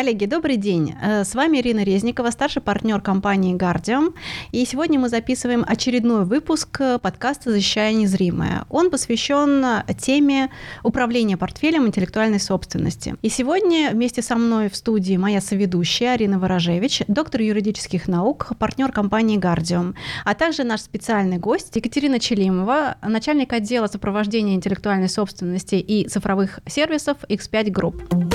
Коллеги, добрый день. Э, с вами Ирина Резникова, старший партнер компании Guardium. И сегодня мы записываем очередной выпуск подкаста «Защищая незримое». Он посвящен теме управления портфелем интеллектуальной собственности. И сегодня вместе со мной в студии моя соведущая Арина Ворожевич, доктор юридических наук, партнер компании Guardium, а также наш специальный гость Екатерина Челимова, начальник отдела сопровождения интеллектуальной собственности и цифровых сервисов X5 Group.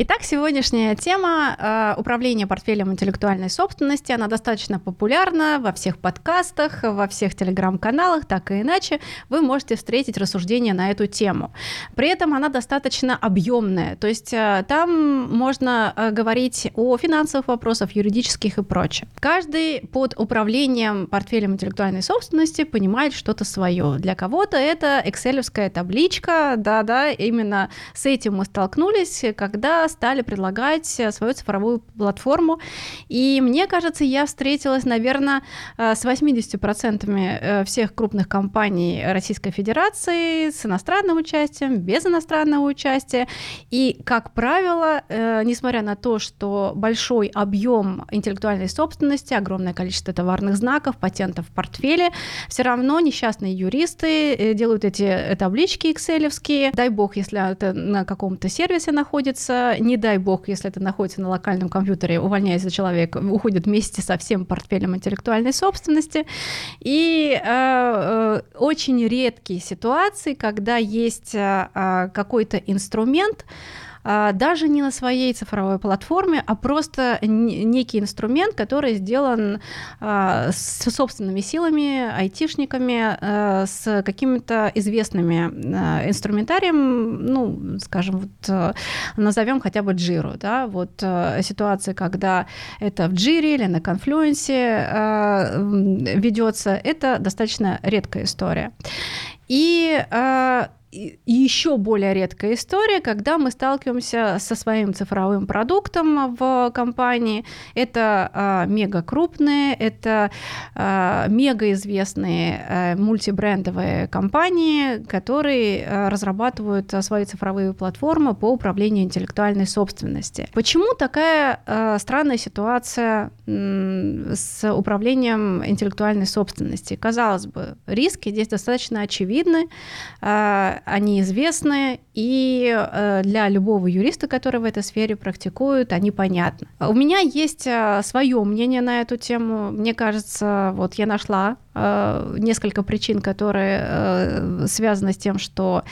Итак, сегодняшняя тема э, управления портфелем интеллектуальной собственности. Она достаточно популярна во всех подкастах, во всех телеграм-каналах, так и иначе. Вы можете встретить рассуждения на эту тему. При этом она достаточно объемная, то есть э, там можно э, говорить о финансовых вопросах, юридических и прочее. Каждый под управлением портфелем интеллектуальной собственности понимает что-то свое. Для кого-то это экселевская табличка, да-да, именно с этим мы столкнулись, когда стали предлагать э, свою цифровую платформу. И мне кажется, я встретилась, наверное, э, с 80% э, всех крупных компаний Российской Федерации с иностранным участием, без иностранного участия. И, как правило, несмотря на то, что большой объем интеллектуальной собственности, огромное количество товарных знаков, патентов в портфеле, все равно несчастные юристы делают эти таблички экселевские. Дай бог, если это на каком-то сервисе находится, не дай бог, если это находится на локальном компьютере, увольняется человек, уходит вместе со всем портфелем интеллектуальной собственности. И э, э, очень редкие ситуации, когда есть э, э какой-то инструмент, даже не на своей цифровой платформе, а просто некий инструмент, который сделан а, с собственными силами, айтишниками, а, с какими-то известными инструментарием, ну, скажем, вот назовем хотя бы Джиру, да, вот ситуация, когда это в Джире или на конфлюенсе ведется, это достаточно редкая история. И и еще более редкая история, когда мы сталкиваемся со своим цифровым продуктом в компании. Это э, мега крупные, это э, мега известные э, мультибрендовые компании, которые э, разрабатывают свои цифровые платформы по управлению интеллектуальной собственности. Почему такая э, странная ситуация э, с управлением интеллектуальной собственности? Казалось бы, риски здесь достаточно очевидны. Э, они известны, и э, для любого юриста, который в этой сфере практикует, они понятны. У меня есть э, свое мнение на эту тему. Мне кажется, вот я нашла несколько причин, которые связаны с тем, что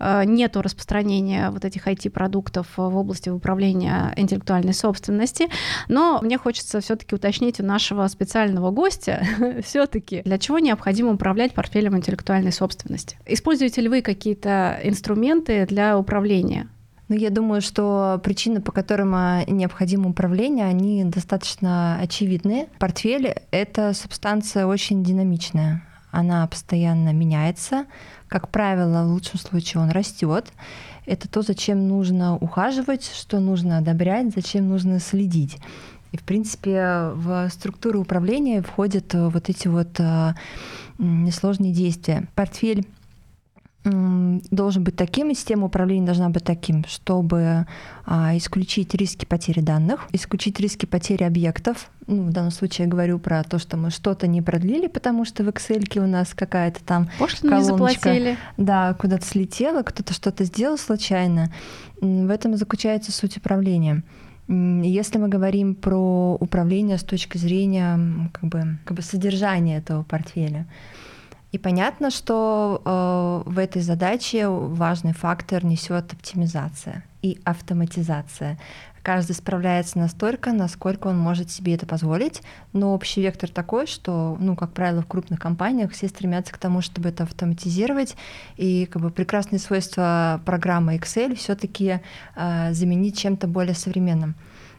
нет распространения вот этих IT-продуктов в области управления интеллектуальной собственности. Но мне хочется все-таки уточнить у нашего специального гостя, все-таки для чего необходимо управлять портфелем интеллектуальной собственности. Используете ли вы какие-то инструменты для управления? Ну, я думаю, что причины, по которым а, необходимо управление, они достаточно очевидны. Портфель — это субстанция очень динамичная. Она постоянно меняется. Как правило, в лучшем случае он растет. Это то, зачем нужно ухаживать, что нужно одобрять, зачем нужно следить. И, в принципе, в структуру управления входят вот эти вот а, несложные действия. Портфель должен быть таким, и система управления должна быть таким, чтобы а, исключить риски потери данных, исключить риски потери объектов. Ну, в данном случае я говорю про то, что мы что-то не продлили, потому что в Excel у нас какая-то там Пошлину колоночка, не заплатили. Да, куда-то слетела, кто-то что-то сделал случайно. В этом заключается суть управления. Если мы говорим про управление с точки зрения как бы, как бы содержания этого портфеля, и понятно, что э, в этой задаче важный фактор несет оптимизация и автоматизация. Каждый справляется настолько, насколько он может себе это позволить, но общий вектор такой, что, ну, как правило, в крупных компаниях все стремятся к тому, чтобы это автоматизировать, и как бы прекрасные свойства программы Excel все-таки э, заменить чем-то более современным.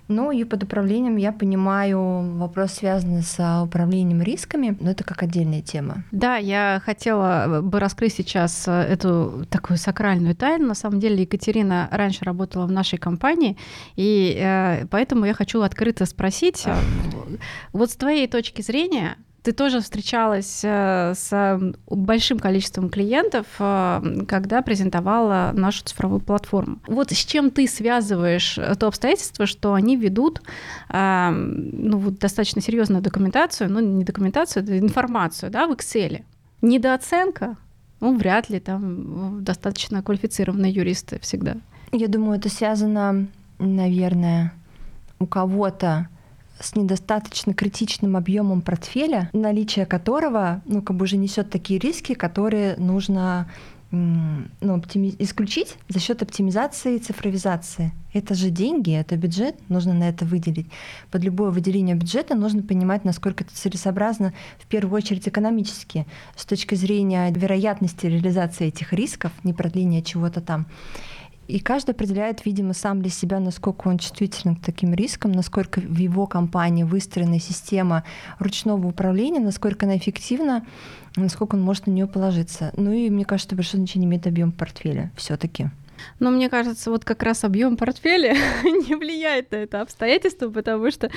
Ну и под управлением я понимаю вопрос, связанный с управлением рисками, но это как отдельная тема. Да, я хотела бы раскрыть сейчас э, эту такую сакральную тайну. На самом деле Екатерина раньше работала в нашей компании, и э, поэтому я хочу открыто спросить, э, вот с твоей точки зрения, ты тоже встречалась э, с большим количеством клиентов, э, когда презентовала нашу цифровую платформу. Вот с чем ты связываешь то обстоятельство, что они ведут э, ну, вот достаточно серьезную документацию, ну не документацию, это информацию да, в Excel. Недооценка, ну вряд ли, там достаточно квалифицированные юристы всегда. Я думаю, это связано, наверное, у кого-то с недостаточно критичным объемом портфеля, наличие которого, ну, как бы уже несет такие риски, которые нужно ну, оптими... исключить за счет оптимизации и цифровизации. Это же деньги, это бюджет, нужно на это выделить. Под любое выделение бюджета нужно понимать, насколько это целесообразно, в первую очередь экономически, с точки зрения вероятности реализации этих рисков, не продления чего-то там. И каждый определяет, видимо, сам для себя, насколько он чувствителен к таким рискам, насколько в его компании выстроена система ручного управления, насколько она эффективна, насколько он может на нее положиться. Ну и мне кажется, большое значение имеет объем портфеля все-таки. Но мне кажется, вот как раз объем портфеля не влияет на это обстоятельство, потому что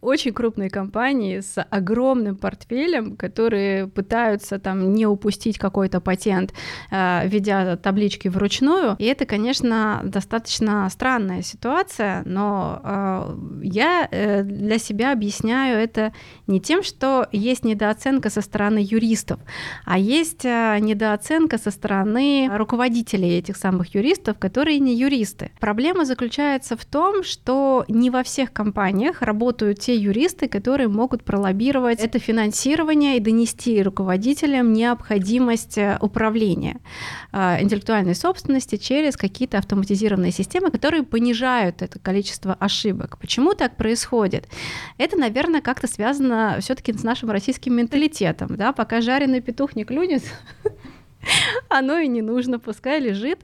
очень крупные компании с огромным портфелем, которые пытаются там не упустить какой-то патент, э, ведя таблички вручную, и это, конечно, достаточно странная ситуация, но э, я э, для себя объясняю это не тем, что есть недооценка со стороны юристов, а есть недооценка со стороны руководителей этих самых юристов, юристов, которые не юристы. Проблема заключается в том, что не во всех компаниях работают те юристы, которые могут пролоббировать это финансирование и донести руководителям необходимость э, управления э, интеллектуальной собственности через какие-то автоматизированные системы, которые понижают это количество ошибок. Почему так происходит? Это, наверное, как-то связано все-таки с нашим российским менталитетом. Да? Пока жареный петух не клюнет, оно и не нужно, пускай лежит,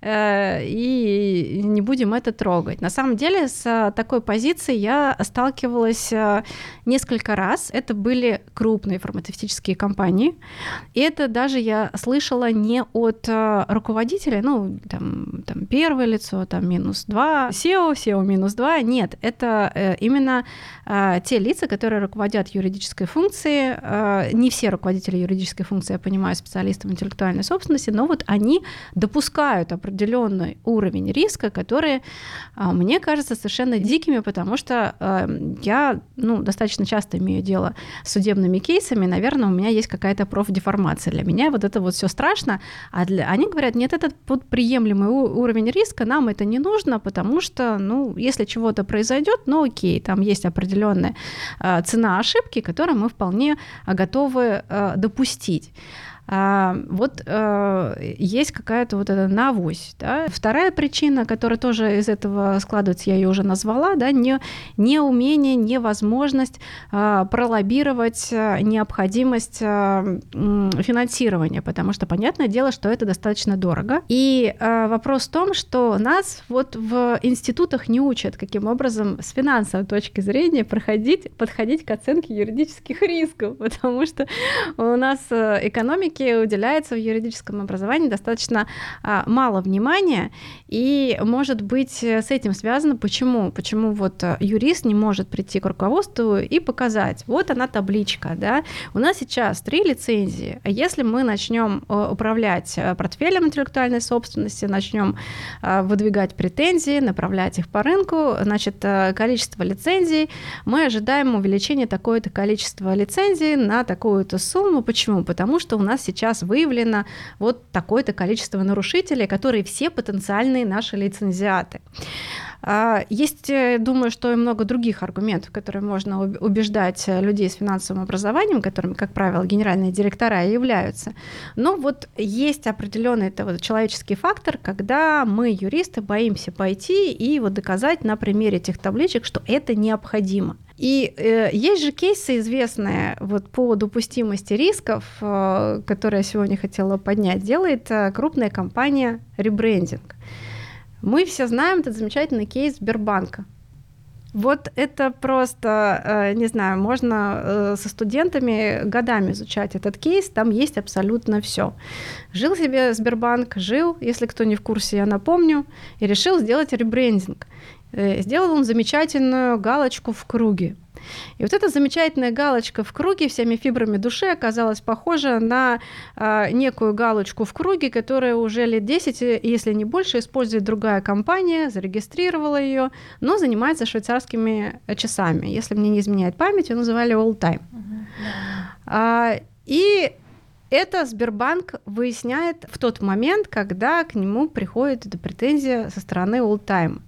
э, и не будем это трогать. На самом деле с такой позицией я сталкивалась э, несколько раз. Это были крупные фармацевтические компании, и это даже я слышала не от э, руководителя, ну, там, там первое лицо, там минус два, SEO, SEO минус два, нет, это именно те лица, которые руководят юридической функцией, не все руководители юридической функции, я понимаю, специалисты в интеллектуальной собственности, но вот они допускают определенный уровень риска, которые, а, мне кажется, совершенно дикими, потому что а, я ну, достаточно часто имею дело с судебными кейсами, наверное, у меня есть какая-то профдеформация. Для меня вот это вот все страшно, а для... они говорят, нет, это вот приемлемый уровень риска, нам это не нужно, потому что, ну, если чего-то произойдет, ну окей, там есть определенная а, цена ошибки, которую мы вполне готовы допустить. А, вот а, есть какая-то вот эта навось. Да? Вторая причина, которая тоже из этого складывается, я ее уже назвала, да, не, неумение, невозможность а, пролоббировать а, необходимость а, финансирования, потому что понятное дело, что это достаточно дорого. И а, вопрос в том, что нас вот в институтах не учат, каким образом с финансовой точки зрения проходить, подходить к оценке юридических рисков, потому что у нас э, экономика экономике уделяется в юридическом образовании достаточно а, мало внимания, и, может быть, с этим связано, почему, почему вот э, юрист не может прийти к руководству и показать, вот она табличка, да, у нас сейчас три лицензии, а если мы начнем э, управлять э, портфелем интеллектуальной собственности, начнем выдвигать претензии, направлять их по рынку, значит, количество лицензий, мы ожидаем увеличения такое-то количество лицензий на такую-то сумму. Почему? Потому что у нас сейчас выявлено вот такое-то количество нарушителей, которые все потенциальные наши лицензиаты. А, есть, э, думаю, что и много других аргументов, которые можно убеждать людей с финансовым образованием, которыми, как правило, генеральные директора являются. Но вот есть определенный это вот человеческий фактор, когда мы, юристы, боимся пойти и вот доказать на примере этих табличек, что это необходимо. И э, есть же кейсы известные вот по допустимости рисков, э, которые я сегодня хотела поднять, делает э, крупная компания ребрендинг. Мы все знаем этот замечательный кейс Сбербанка. Вот это просто, э, не знаю, можно э, со студентами годами изучать этот кейс, там есть абсолютно все. Жил себе Сбербанк, жил, если кто не в курсе, я напомню, и решил сделать ребрендинг. Э, сделал он замечательную галочку в круге. И вот эта замечательная галочка в круге всеми фибрами души оказалась похожа на э, некую галочку в круге, которая уже лет 10, если не больше, использует другая компания, зарегистрировала ее, но занимается швейцарскими часами. Если мне не изменяет память, ее называли All Time. Uh-huh. А, и это Сбербанк выясняет в тот момент, когда к нему приходит эта претензия со стороны All Time.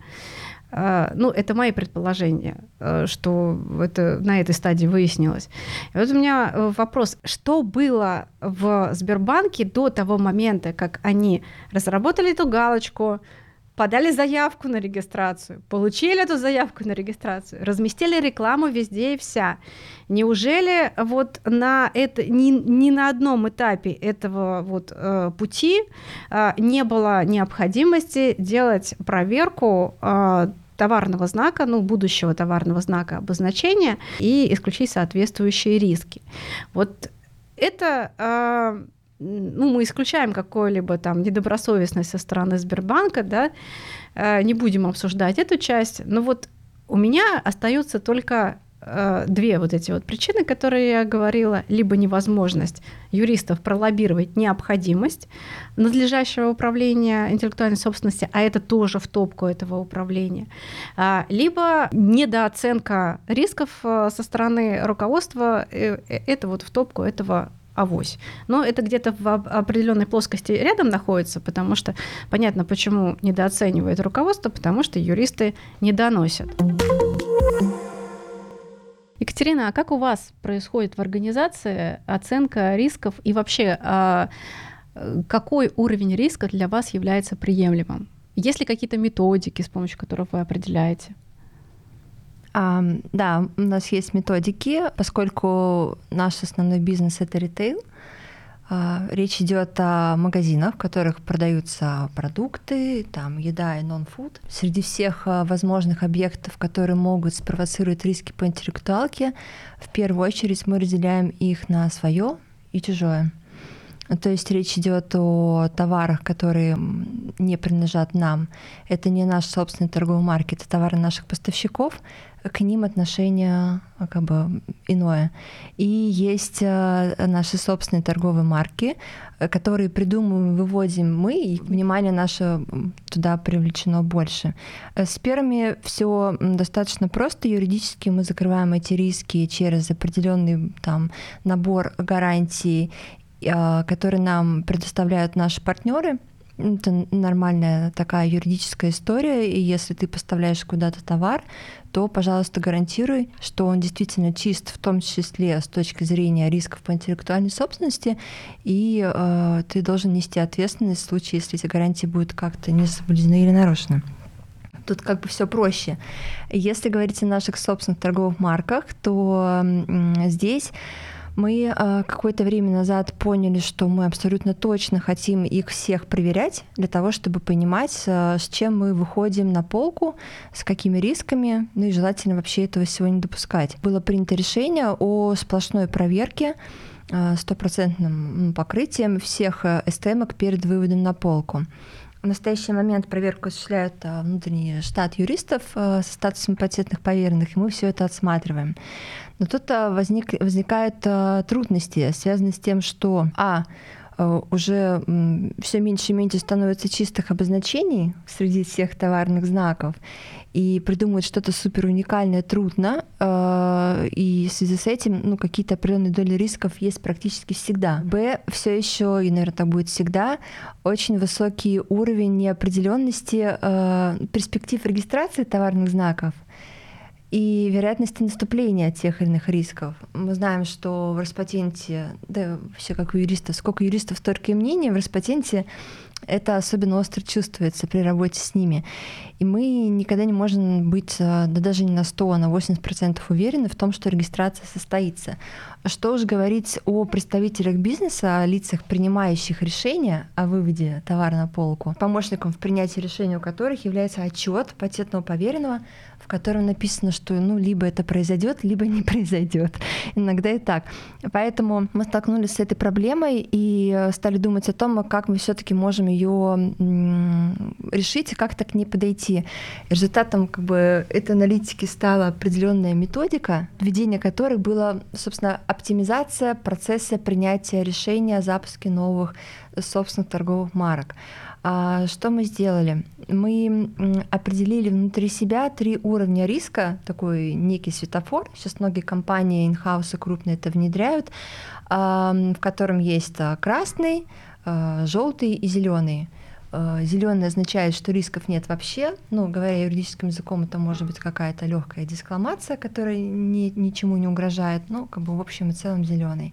А, ну, это мои предположения, э, что это на этой стадии выяснилось. И вот у меня э, вопрос, что было в Сбербанке до того момента, как они разработали эту галочку, подали заявку на регистрацию, получили эту заявку на регистрацию, разместили рекламу везде и вся. Неужели вот на это ни, ни на одном этапе этого вот э, пути э, не было необходимости делать проверку э, товарного знака, ну, будущего товарного знака обозначения и исключить соответствующие риски. Вот это э, ну, мы исключаем какую-либо там недобросовестность со стороны Сбербанка, да, э, не будем обсуждать эту часть, но вот у меня остаются только две вот эти вот причины, которые я говорила, либо невозможность юристов пролоббировать необходимость надлежащего управления интеллектуальной собственности, а это тоже в топку этого управления, а, либо недооценка рисков э, со стороны руководства, это вот в топку этого авось. Но это где-то в определенной плоскости рядом находится, потому что понятно, почему недооценивает руководство, потому что юристы не доносят. Екатерина, а как у вас происходит в организации оценка рисков и вообще а, какой уровень риска для вас является приемлемым? Есть ли какие-то методики, с помощью которых вы определяете? А, да, у нас есть методики, поскольку наш основной бизнес это ритейл. А, речь идет о магазинах, в которых продаются продукты, там еда и нон-фуд. Среди всех а, возможных объектов, которые могут спровоцировать риски по интеллектуалке, в первую очередь мы разделяем их на свое и чужое. То есть речь идет о товарах, которые не принадлежат нам. Это не наш собственный торговый маркет, это товары наших поставщиков к ним отношение а, как бы иное. И есть а, наши собственные торговые марки, которые придумываем, выводим мы, и внимание наше туда привлечено больше. С первыми все достаточно просто. Юридически мы закрываем эти риски через определенный там набор гарантий, которые нам предоставляют наши партнеры это нормальная такая юридическая история, и если ты поставляешь куда-то товар, то, пожалуйста, гарантируй, что он действительно чист, в том числе с точки зрения рисков по интеллектуальной собственности, и э, ты должен нести ответственность в случае, если эти гарантии будут как-то не соблюдены или нарушены. Тут как бы все проще. Если говорить о наших собственных торговых марках, то здесь мы э, какое-то время назад поняли, что мы абсолютно точно хотим их всех проверять для того, чтобы понимать, э, с чем мы выходим на полку, с какими рисками, ну и желательно вообще этого всего не допускать. Было принято решение о сплошной проверке э, стопроцентным покрытием всех СТМок перед выводом на полку. В настоящий момент проверку осуществляет внутренний штат юристов со статусом патентных поверенных, и мы все это отсматриваем. Но тут а, возник, возникают а, трудности, связанные с тем, что а а уже все меньше и меньше становится чистых обозначений среди всех товарных знаков, и придумать что-то супер уникальное трудно, и в связи с этим ну, какие-то определенные доли рисков есть практически всегда. Б, все еще, и, наверное, так будет всегда, очень высокий уровень неопределенности перспектив регистрации товарных знаков и вероятности наступления тех или иных рисков. Мы знаем, что в Роспатенте, да все как у юристов, сколько юристов, столько и мнений, в Роспатенте это особенно остро чувствуется при работе с ними. И мы никогда не можем быть, э, да даже не на 100, а на 80% уверены в том, что регистрация состоится. А что уж говорить о представителях бизнеса, о лицах, принимающих решения о выводе товара на полку, помощником в принятии решения у которых является отчет патентного поверенного, в котором написано, что ну либо это произойдет, либо не произойдет. Иногда и так. Поэтому мы столкнулись с этой проблемой и э, стали думать о том, как мы все-таки можем ее решить и как-то к ней подойти. Результатом как бы этой аналитики стала определенная методика, введение которой было, собственно, оптимизация процесса принятия решения о запуске новых собственных торговых марок. А что мы сделали? Мы определили внутри себя три уровня риска, такой некий светофор. Сейчас многие компании инхаусы крупные это внедряют, в котором есть а, красный, а, желтый и зеленый. А, Зеленый означает, что рисков нет вообще. Ну, говоря юридическим языком, это может быть какая-то легкая дискламация, которая ни, ничему не угрожает. Ну, как бы в общем и целом зеленый.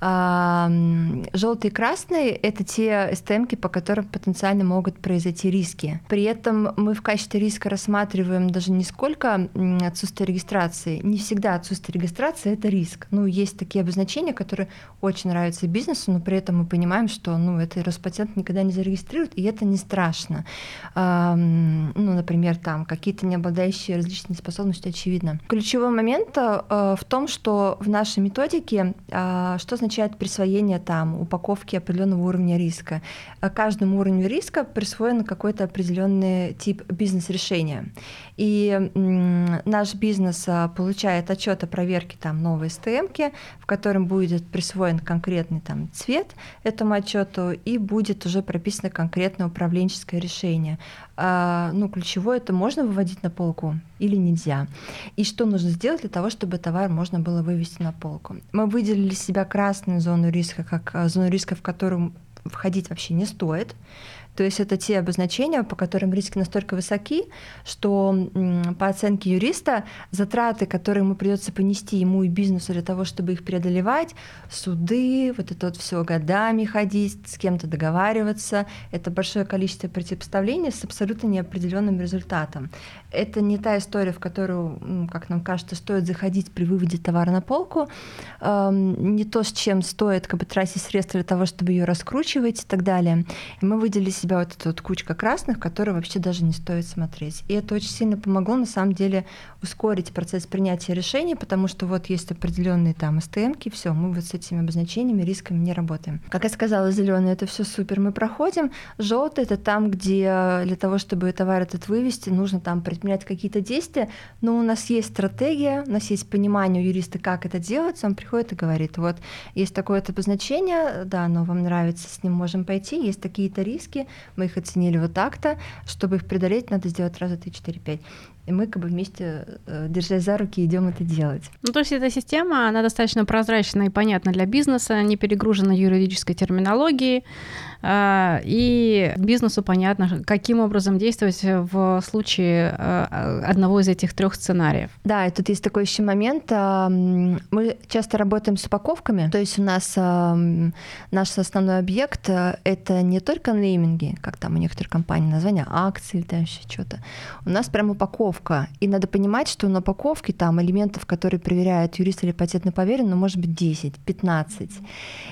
Желтый и красный — это те СТМки, по которым потенциально могут произойти риски. При этом мы в качестве риска рассматриваем даже не сколько отсутствие регистрации. Не всегда отсутствие регистрации — это риск. Ну, есть такие обозначения, которые очень нравятся бизнесу, но при этом мы понимаем, что ну, это Роспатент никогда не зарегистрирует, и это не страшно. Ну, например, там какие-то не обладающие различными способностями, очевидно. Ключевой момент э, в том, что в нашей методике, а, что значит означает присвоение там упаковки определенного уровня риска. А каждому уровню риска присвоен какой-то определенный тип бизнес-решения. И наш бизнес а, получает отчет о проверке там новой СТМки, в котором будет присвоен конкретный там цвет этому отчету и будет уже прописано конкретное управленческое решение. А, ну, ключевое это можно выводить на полку или нельзя. И что нужно сделать для того, чтобы товар можно было вывести на полку. Мы выделили себя красную зону риска как а, зону риска, в которую входить вообще не стоит. То есть это те обозначения, по которым риски настолько высоки, что по оценке юриста затраты, которые ему придется понести ему и бизнесу для того, чтобы их преодолевать, суды, вот это вот все годами ходить, с кем-то договариваться, это большое количество противопоставлений с абсолютно неопределенным результатом. Это не та история, в которую, как нам кажется, стоит заходить при выводе товара на полку, не то, с чем стоит как бы, тратить средства для того, чтобы ее раскручивать и так далее. И мы выделили себя вот эта вот кучка красных, которые вообще даже не стоит смотреть. И это очень сильно помогло, на самом деле, ускорить процесс принятия решений, потому что вот есть определенные там СТМки, все, мы вот с этими обозначениями, рисками не работаем. Как я сказала, зеленый это все супер, мы проходим. Желтый это там, где для того, чтобы товар этот вывести, нужно там предпринять какие-то действия, но у нас есть стратегия, у нас есть понимание у юриста, как это делать, он приходит и говорит, вот есть такое-то обозначение, да, оно вам нравится, с ним можем пойти, есть такие-то риски, мы их оценили вот так-то, чтобы их преодолеть, надо сделать раза 3, 4, 5 и мы как бы вместе, э, держась за руки, идем это делать. Ну, то есть эта система, она достаточно прозрачна и понятна для бизнеса, не перегружена юридической терминологией, а, и бизнесу понятно, каким образом действовать в случае а, одного из этих трех сценариев. Да, и тут есть такой еще момент. Мы часто работаем с упаковками, то есть у нас наш основной объект — это не только нейминги, как там у некоторых компаний названия акций или там еще что-то. У нас прям упаковка упаковка. И надо понимать, что на упаковке там элементов, которые проверяют юрист или патентный поверенный, ну, может быть 10, 15.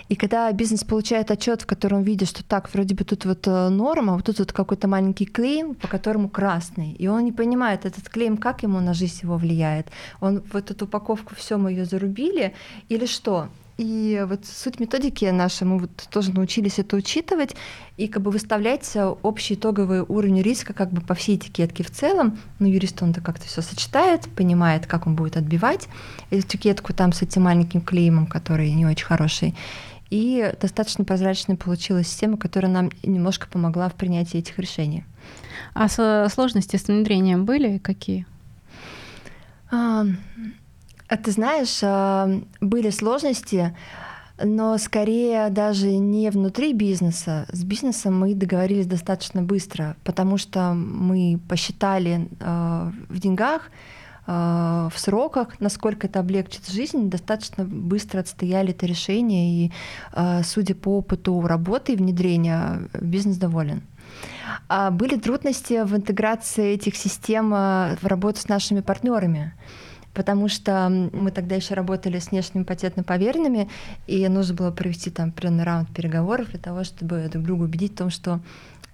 И когда бизнес получает отчет, в котором видит, что так, вроде бы тут вот э, норма, а вот тут вот какой-то маленький клейм, по которому красный, и он не понимает, этот клейм, как ему на жизнь его влияет. Он в эту упаковку все мы ее зарубили или что? И вот суть методики нашей, мы вот тоже научились это учитывать и как бы выставлять э, общий итоговый уровень риска как бы по всей этикетке в целом. Ну, юрист он-то как-то все сочетает, понимает, как он будет отбивать этикетку там с этим маленьким клеймом, который не очень хороший. И достаточно прозрачная получилась система, которая нам немножко помогла в принятии этих решений. А сложности с внедрением были какие? А, а ты знаешь, а, были сложности, но скорее даже не внутри бизнеса. С бизнесом мы договорились достаточно быстро, потому что мы посчитали а, в деньгах, в сроках, насколько это облегчит жизнь, достаточно быстро отстояли это решение, и, судя по опыту работы и внедрения, бизнес доволен. Были трудности в интеграции этих систем в работу с нашими партнерами потому что мы тогда еще работали с внешними патентно-поверенными, и нужно было провести там определенный раунд переговоров для того, чтобы друг друга убедить в том, что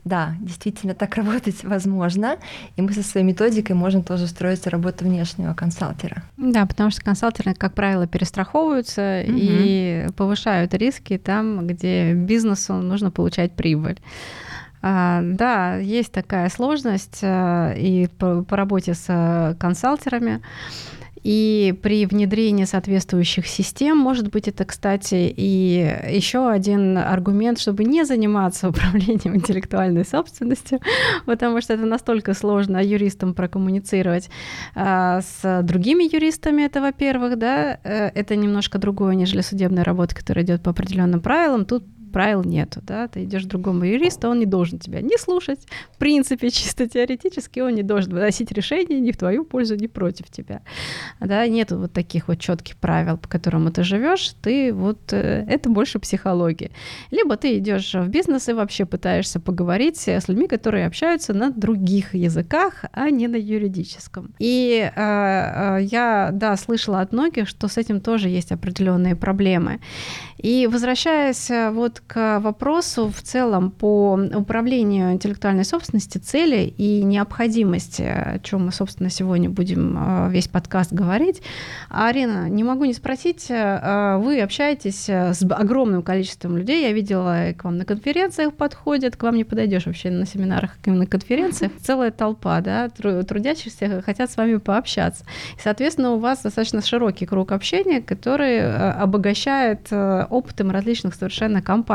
да, действительно так работать возможно, и мы со своей методикой можем тоже строить работу внешнего консалтера. Да, потому что консалтеры, как правило, перестраховываются угу. и повышают риски там, где бизнесу нужно получать прибыль. А, да, есть такая сложность а, и по, по работе с консалтерами. И при внедрении соответствующих систем, может быть, это, кстати, и еще один аргумент, чтобы не заниматься управлением интеллектуальной собственностью, потому что это настолько сложно юристам прокоммуницировать а, с другими юристами, это, во-первых, да, э, это немножко другое, нежели судебная работа, которая идет по определенным правилам. Тут правил нету, да, ты идешь к другому юристу, он не должен тебя не слушать, в принципе, чисто теоретически он не должен выносить решение ни в твою пользу, ни против тебя, да, нету вот таких вот четких правил, по которым ты живешь, ты вот, э, это больше психология. Либо ты идешь в бизнес и вообще пытаешься поговорить с людьми, которые общаются на других языках, а не на юридическом. И э, э, я, да, слышала от многих, что с этим тоже есть определенные проблемы. И возвращаясь э, вот к вопросу в целом по управлению интеллектуальной собственности, цели и необходимости, о чем мы, собственно, сегодня будем э, весь подкаст говорить. Арина, не могу не спросить, э, вы общаетесь с огромным количеством людей, я видела, к вам на конференциях подходят, к вам не подойдешь вообще на семинарах, как на конференциях, целая толпа, да, трудящихся хотят с вами пообщаться. И, соответственно, у вас достаточно широкий круг общения, который обогащает опытом различных совершенно компаний.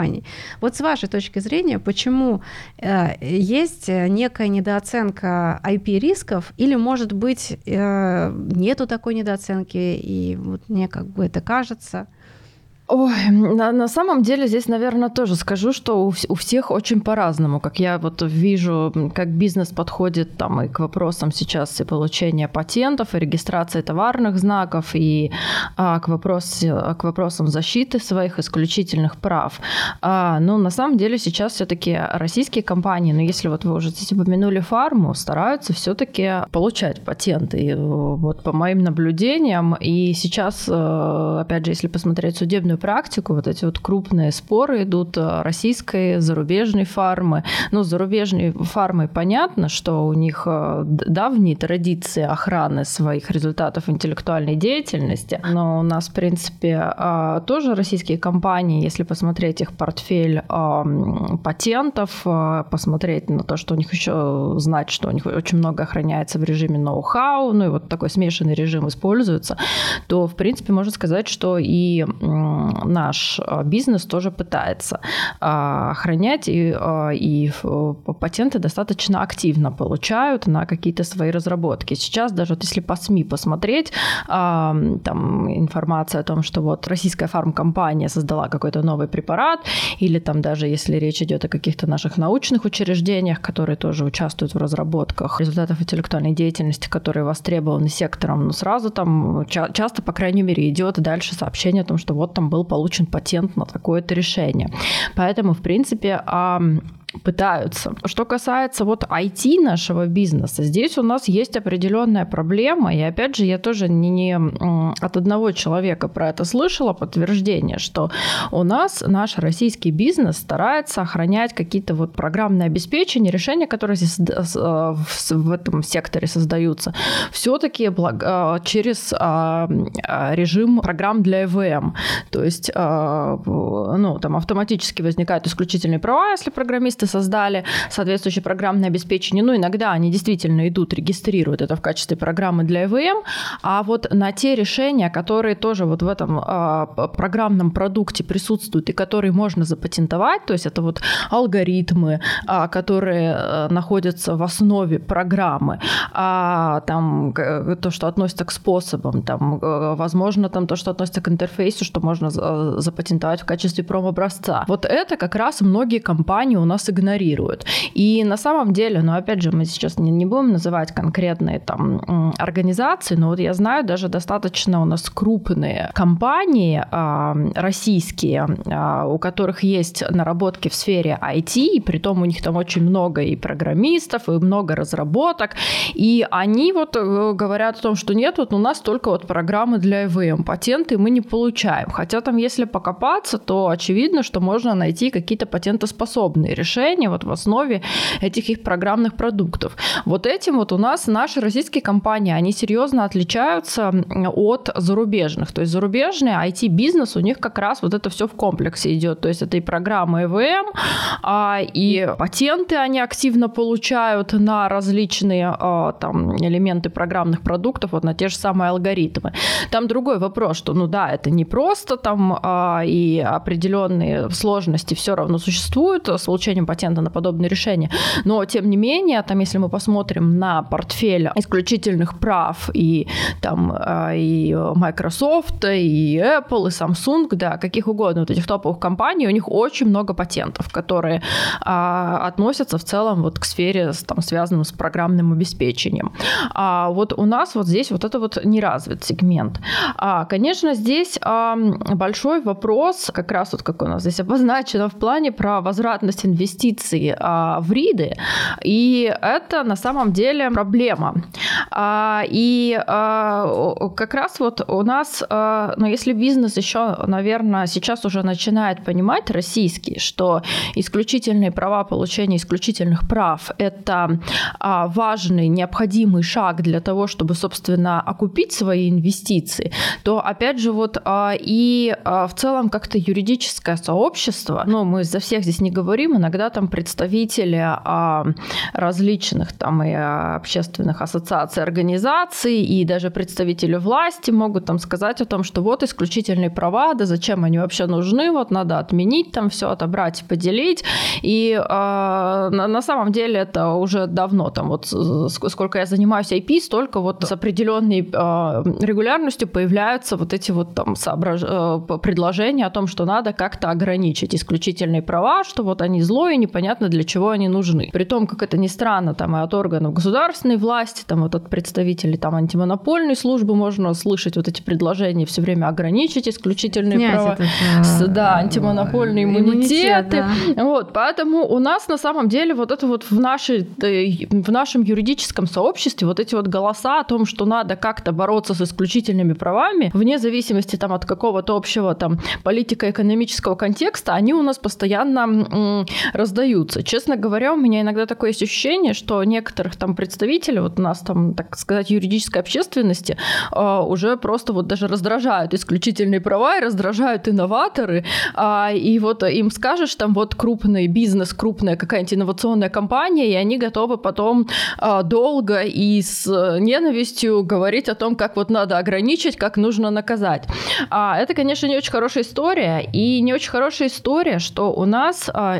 Вот с вашей точки зрения, почему э, есть некая недооценка IP-рисков или, может быть, э, нету такой недооценки, и вот мне как бы это кажется? Ой, на, на самом деле здесь, наверное, тоже скажу, что у, у всех очень по-разному. Как я вот вижу, как бизнес подходит там и к вопросам сейчас и получения патентов, и регистрации товарных знаков, и а, к, вопрос, к вопросам защиты своих исключительных прав. А, ну, на самом деле сейчас все-таки российские компании, ну, если вот вы уже здесь упомянули фарму, стараются все-таки получать патенты. И, вот по моим наблюдениям, и сейчас, э, опять же, если посмотреть судебную судебную практику, вот эти вот крупные споры идут э, российской, зарубежной фармы. Ну, зарубежной фармы понятно, что у них э, давние традиции охраны своих результатов интеллектуальной деятельности, но у нас, в принципе, э, тоже российские компании, если посмотреть их портфель патентов, посмотреть на то, что у них еще знать, что у них очень много охраняется в режиме ноу-хау, ну и вот такой смешанный режим используется, то, в принципе, можно сказать, что и наш а, бизнес тоже пытается а, охранять, и, а, и патенты достаточно активно получают на какие-то свои разработки. Сейчас даже вот если по СМИ посмотреть, там информация о том, что вот российская фармкомпания создала какой-то новый препарат, или там даже если речь идет о каких-то наших научных учреждениях, которые тоже участвуют в разработках результатов интеллектуальной деятельности, которые востребованы сектором, ну сразу там часто, по крайней мере, идет дальше сообщение о том, что вот там был получен патент на такое-то решение. Поэтому, в принципе, пытаются. Что касается вот IT нашего бизнеса, здесь у нас есть определенная проблема, и опять же, я тоже не, не от одного человека про это слышала подтверждение, что у нас наш российский бизнес старается охранять какие-то вот программные обеспечения, решения, которые здесь э, в этом секторе создаются, все-таки э, через а, режим программ для EVM. То есть, э, ну, там автоматически возникают исключительные права, если программисты специалисты создали соответствующее программное обеспечение. Ну, иногда они действительно идут, регистрируют это в качестве программы для ЭВМ, а вот на те решения, которые тоже вот в этом э, программном продукте присутствуют и которые можно запатентовать, то есть это вот алгоритмы, э, которые э, находятся в основе программы, а там то, что относится к способам, там, э, возможно, там то, что относится к интерфейсу, что можно запатентовать в качестве промо-образца. Вот это как раз многие компании у нас игнорируют. И на самом деле, ну, опять же, мы сейчас не, не будем называть конкретные там организации, но вот я знаю даже достаточно у нас крупные компании э, российские, э, у которых есть наработки в сфере IT, и при том у них там очень много и программистов, и много разработок, и они вот э, говорят о том, что нет, вот у нас только вот программы для ЭВМ, патенты мы не получаем. Хотя там, если покопаться, то очевидно, что можно найти какие-то патентоспособные решения решения вот в основе этих их программных продуктов. Вот этим вот у нас наши российские компании, они серьезно отличаются от зарубежных. То есть зарубежный IT-бизнес, у них как раз вот это все в комплексе идет. То есть это и программа ЭВМ, а, и патенты они активно получают на различные а, там элементы программных продуктов, вот на те же самые алгоритмы. Там другой вопрос, что ну да, это не просто там а, и определенные сложности все равно существуют с получением патента на подобные решения, но тем не менее, там если мы посмотрим на портфель исключительных прав и там а, и Microsoft, и Apple, и Samsung, да, каких угодно вот этих топовых компаний, у них очень много патентов, которые а, относятся в целом вот к сфере там связанным с программным обеспечением. А вот у нас вот здесь вот это вот не развит сегмент. А, конечно, здесь а, большой вопрос, как раз вот как у нас здесь обозначено в плане про возвратность инвестиций а, в риды, и это на самом деле проблема. А, и а, как раз вот у нас, ну, если бизнес еще, наверное, сейчас уже начинает понимать российский, что исключительные права получения исключительных прав – это важный, необходимый шаг для того, чтобы, собственно, окупить свои инвестиции, то, опять же, вот и в целом как-то юридическое сообщество, ну, мы за всех здесь не говорим, иногда там представители а, различных там и общественных ассоциаций, организаций, и даже представители власти могут там сказать о том, что вот исключительные права, да зачем они вообще нужны, вот надо отменить там все, отобрать и поделить. И э, на, на самом деле это уже давно, там вот сколько я занимаюсь IP, столько вот с определенной э, регулярностью появляются вот эти вот там соображ... э, предложения о том, что надо как-то ограничить исключительные права, что вот они зло и непонятно для чего они нужны. При том, как это ни странно, там и от органов государственной власти, там вот от представителей там антимонопольной службы можно слышать вот эти предложения все время ограничить исключительные Снять права. Этот, э, да, антимонопольные иммунитеты. Иммунитет, да. Вот, поэтому у нас на самом деле вот это вот в, нашей, в нашем юридическом сообществе вот эти вот голоса о том, что надо как-то бороться с исключительными правами, вне зависимости там от какого-то общего там политико-экономического контекста, они у нас постоянно м, раздаются. Честно говоря, у меня иногда такое есть ощущение, что некоторых там представителей, вот нас там, так сказать, юридической общественности, э, уже просто вот даже раздражают исключительные права и раздражают инноваторы, э, и вот им скажешь, там вот крупный бизнес, крупная какая-нибудь инновационная компания, и они готовы потом э, долго и с ненавистью говорить о том, как вот надо ограничить, как нужно наказать. А, это, конечно, не очень хорошая история, и не очень хорошая история, что у нас а,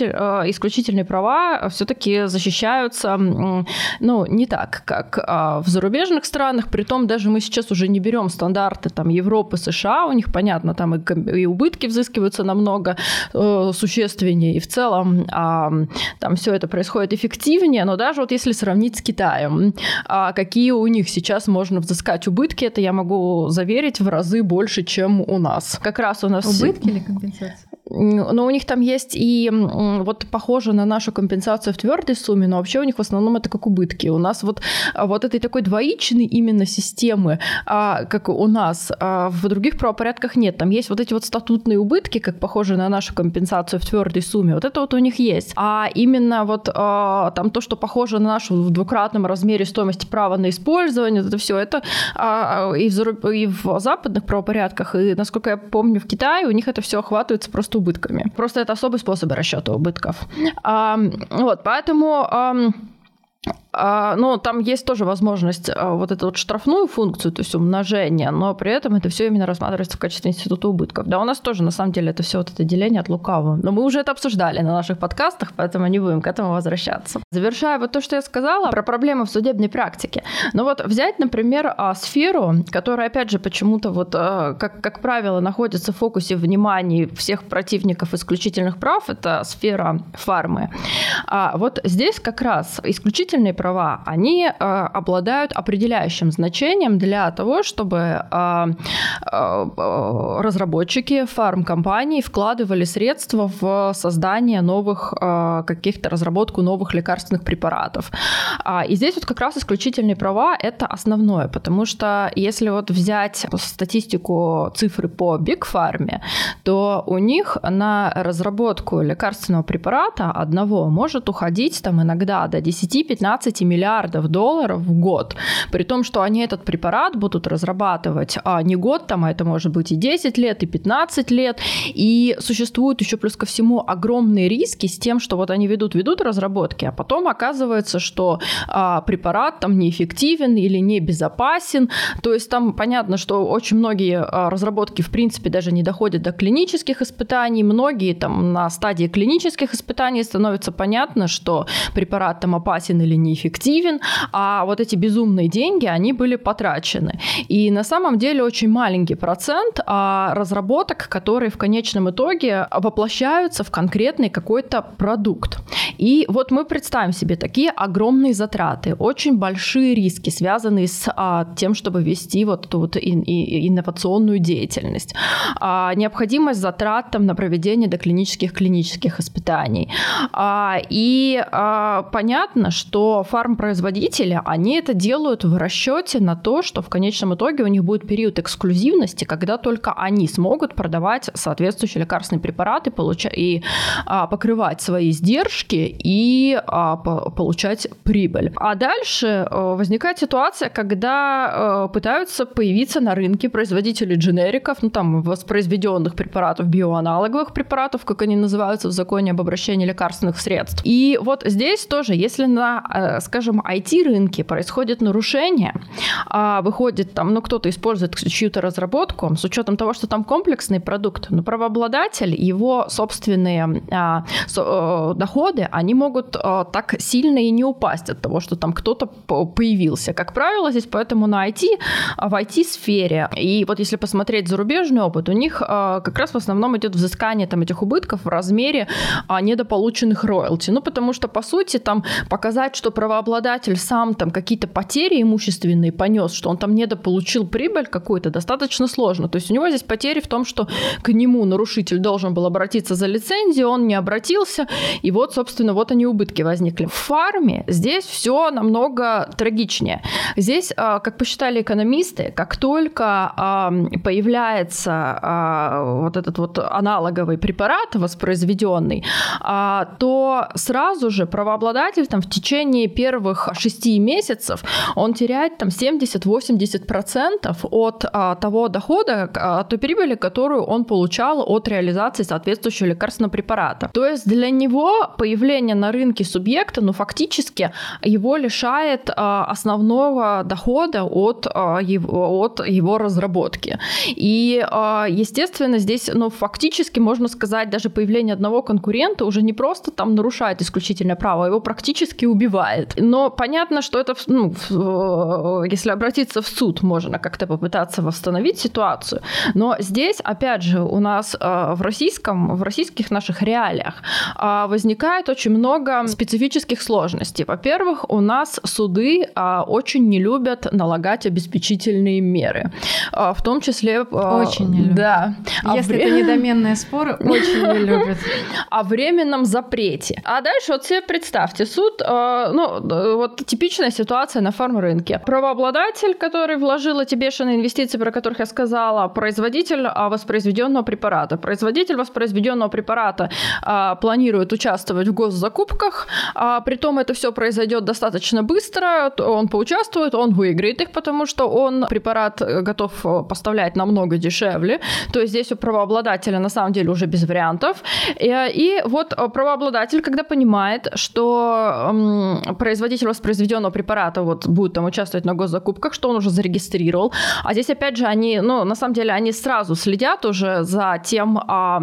исключитель, а, исключительные права все-таки защищаются, ну, не так, как а, в зарубежных странах, при том даже мы сейчас уже не берем стандарты там Европы, США, у них, понятно, там и, и убытки взыскиваются намного э, существеннее, и в целом а, там все это происходит эффективнее, но даже вот если сравнить с Китаем, а, какие у них сейчас можно взыскать убытки, это я могу заверить в разы больше, чем у нас. Как раз у нас... Убытки или компенсация? Но у них там есть и вот похоже на нашу компенсацию в твердой сумме, но вообще у них в основном это как убытки. У нас вот, а, вот этой такой двоичной именно системы, а, как у нас, а, в других правопорядках нет. Там есть вот эти вот статутные убытки, как похожи на нашу компенсацию в твердой сумме. Вот это вот у них есть. А именно вот там то, что похоже на нашу в двукратном размере стоимости права на использование, это все это и в, и в западных правопорядках, и, насколько я помню, в Китае у них это все охватывается просто убытками. Просто это особый способ расчета убытков. Вот, поэтому... Ну, там есть тоже возможность а, вот эту вот штрафную функцию, то есть умножение, но при этом это все именно рассматривается в качестве института убытков. Да, у нас тоже на самом деле это все вот это деление от лукавого. Но мы уже это обсуждали на наших подкастах, поэтому не будем к этому возвращаться. Завершая вот то, что я сказала про проблемы в судебной практике. Ну вот взять, например, а, сферу, которая, опять же, почему-то вот, как, как правило, находится в фокусе внимания всех противников исключительных прав, это сфера фармы. А вот здесь как раз исключительные права, они э, обладают определяющим значением для того, чтобы э, э, разработчики фармкомпаний вкладывали средства в создание новых э, каких-то разработку новых лекарственных препаратов. А, и здесь вот как раз исключительные права это основное, потому что если вот взять статистику цифры по Big Pharma, то у них на разработку лекарственного препарата одного может уходить там иногда до 10-15 миллиардов долларов в год, при том, что они этот препарат будут разрабатывать а не год, там, а это может быть и 10 лет, и 15 лет, и существуют еще плюс ко всему огромные риски с тем, что вот они ведут, ведут разработки, а потом оказывается, что а, препарат там неэффективен или не безопасен, то есть там понятно, что очень многие а, разработки в принципе даже не доходят до клинических испытаний, многие там на стадии клинических испытаний становится понятно, что препарат там опасен или неэффективен, а вот эти безумные деньги, они были потрачены. И на самом деле очень маленький процент а, разработок, которые в конечном итоге воплощаются в конкретный какой-то продукт. И вот мы представим себе такие огромные затраты, очень большие риски, связанные с а, тем, чтобы вести вот эту вот инновационную деятельность. А, необходимость затрат там, на проведение доклинических клинических испытаний. И понятно, что фармпроизводители, они это делают в расчете на то, что в конечном итоге у них будет период эксклюзивности, когда только они смогут продавать соответствующие лекарственные препараты получа- и а, покрывать свои издержки и а, по- получать прибыль. А дальше а, возникает ситуация, когда а, пытаются появиться на рынке производители дженериков, ну там воспроизведенных препаратов, биоаналоговых препаратов, как они называются в законе об обращении лекарственных средств. И вот здесь тоже, если на, э, скажем, IT-рынке происходит нарушение, а выходит там, ну кто-то использует чью-то разработку, с учетом того, что там комплексный продукт, но правообладатель, его собственные а, а, доходы, они могут а, так сильно и не упасть от того, что там кто-то появился. Как правило, здесь поэтому на IT, в IT-сфере, и вот если посмотреть зарубежный опыт, у них а, как раз в основном идет взыскание там этих убытков в размере а, недополученных роялти. Ну, потому что, по сути, там показать, что правообладатель сам там какие-то потери имущественные понес, что он там недополучил прибыль какую-то, достаточно сложно. То есть у него здесь потери в том, что к нему нарушитель должен был обратиться за лицензией, он не обратился, и вот, собственно, вот они убытки возникли. В фарме здесь все намного трагичнее. Здесь, а, как посчитали экономисты, как только появляется а, вот этот вот аналоговый препарат воспроизведенный, а, то сразу же правообладатель там в течение первых шести месяцев он теряет там 70-80% от а, того дохода, от той прибыли, которую он получал от реализации соответствующего лекарственного препарата. То есть для него появление на рынке субъекта, ну фактически его лишает а, основного дохода от, его, от его разработки. И, естественно, здесь, ну фактически можно сказать, даже появление одного конкурента уже не просто там нарушает исключительное право, а его практически убивает. Но понятно, что это, ну, если обратиться в суд, можно как-то попытаться восстановить ситуацию. Но здесь, опять же, у нас э, в российском, в российских наших реалиях э, возникает очень много специфических сложностей. Во-первых, у нас суды э, очень не любят налагать обеспечительные меры, в том числе... Очень не любят. Да. А Если вре... это недоменные споры, очень не любят. О временном запрете. А дальше вот себе представьте, суд, ну, вот типичная ситуация на фарм-рынке. Правообладатель, который вложил эти бешеные инвестиции, про которых я сказала, производитель а, воспроизведенного препарата. Производитель воспроизведенного препарата а, планирует участвовать в госзакупках, а, притом это все произойдет достаточно быстро, он поучаствует, он выиграет их, потому что он препарат э, готов э, поставлять намного дешевле, то есть здесь у правообладателя на самом деле уже без вариантов. И, и вот э, правообладатель, когда понимает, что производитель воспроизведенного препарата вот будет там участвовать на госзакупках, что он уже зарегистрировал. А здесь, опять же, они, ну, на самом деле, они сразу следят уже за тем, а,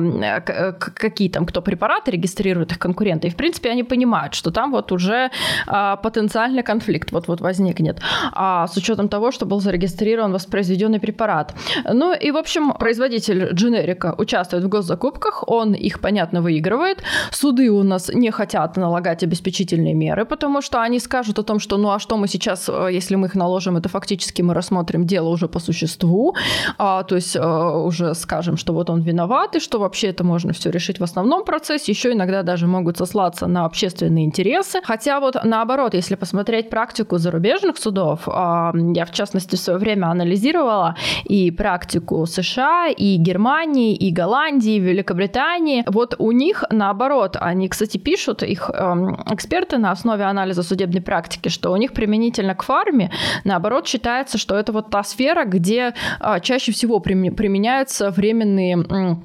какие там, кто препараты регистрирует их конкуренты. И, в принципе, они понимают, что там вот уже а, потенциальный конфликт вот-вот возникнет. А с учетом того, что был зарегистрирован воспроизведенный препарат. Ну и, в общем, производитель дженерика участвует в госзакупках, он их, понятно, выигрывает. Суды у нас не хотят налагать обеспечительные меры, потому что что они скажут о том, что ну а что мы сейчас, э, если мы их наложим, это фактически мы рассмотрим дело уже по существу, а, то есть а, уже скажем, что вот он виноват, и что вообще это можно все решить в основном процессе, еще иногда даже могут сослаться на общественные интересы. Хотя вот наоборот, если посмотреть практику зарубежных судов, а, я в частности в свое время анализировала и практику США, и Германии, и Голландии, и Великобритании. Вот у них наоборот, они, кстати, пишут, их эм, эксперты на основе анализа судебной практики, что у них применительно к фарме, наоборот, считается, что это вот та сфера, где а, чаще всего применяются временные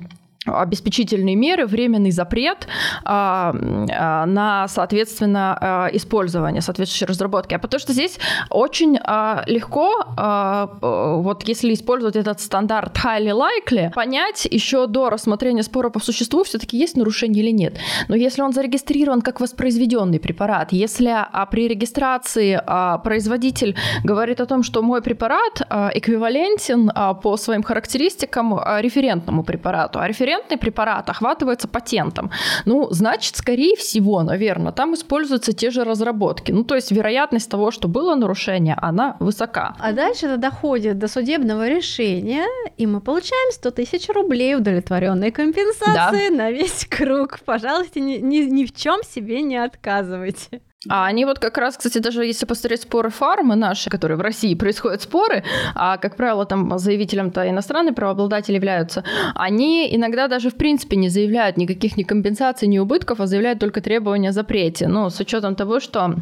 обеспечительные меры, временный запрет а, а, на, соответственно, а, использование соответствующей разработки. А потому что здесь очень а, легко, а, вот если использовать этот стандарт highly likely, понять еще до рассмотрения спора по существу, все-таки есть нарушение или нет. Но если он зарегистрирован как воспроизведенный препарат, если а, при регистрации а, производитель говорит о том, что мой препарат а, эквивалентен а, по своим характеристикам а, референтному препарату, а референт референтный препарат охватывается патентом. Ну, значит, скорее всего, наверное, там используются те же разработки. Ну, то есть вероятность того, что было нарушение, она высока. А дальше это доходит до судебного решения, и мы получаем 100 тысяч рублей удовлетворенной компенсации да. на весь круг. Пожалуйста, ни, ни, ни в чем себе не отказывайте. А они вот как раз, кстати, даже если посмотреть споры фармы наши, которые в России происходят споры, а, как правило, там заявителем-то иностранные правообладатели являются, они иногда даже в принципе не заявляют никаких ни компенсаций, ни убытков, а заявляют только требования о запрете. Ну, с учетом того, что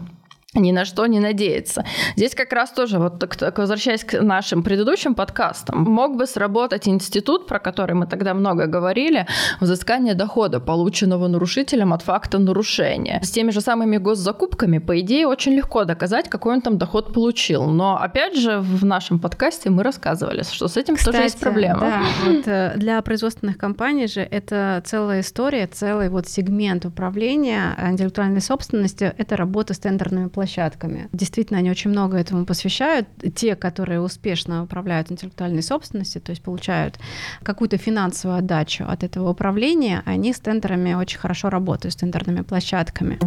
ни на что не надеяться. Здесь как раз тоже, вот так, так, возвращаясь к нашим предыдущим подкастам, мог бы сработать институт, про который мы тогда много говорили, взыскание дохода, полученного нарушителем от факта нарушения. С теми же самыми госзакупками, по идее, очень легко доказать, какой он там доход получил. Но, опять же, в нашем подкасте мы рассказывали, что с этим Кстати, тоже есть проблема. Да, вот э, для производственных компаний же это целая история, целый вот сегмент управления интеллектуальной собственностью, это работа с тендерными платформами площадками. Действительно, они очень много этому посвящают. Те, которые успешно управляют интеллектуальной собственностью, то есть получают какую-то финансовую отдачу от этого управления, они с тендерами очень хорошо работают, с тендерными площадками.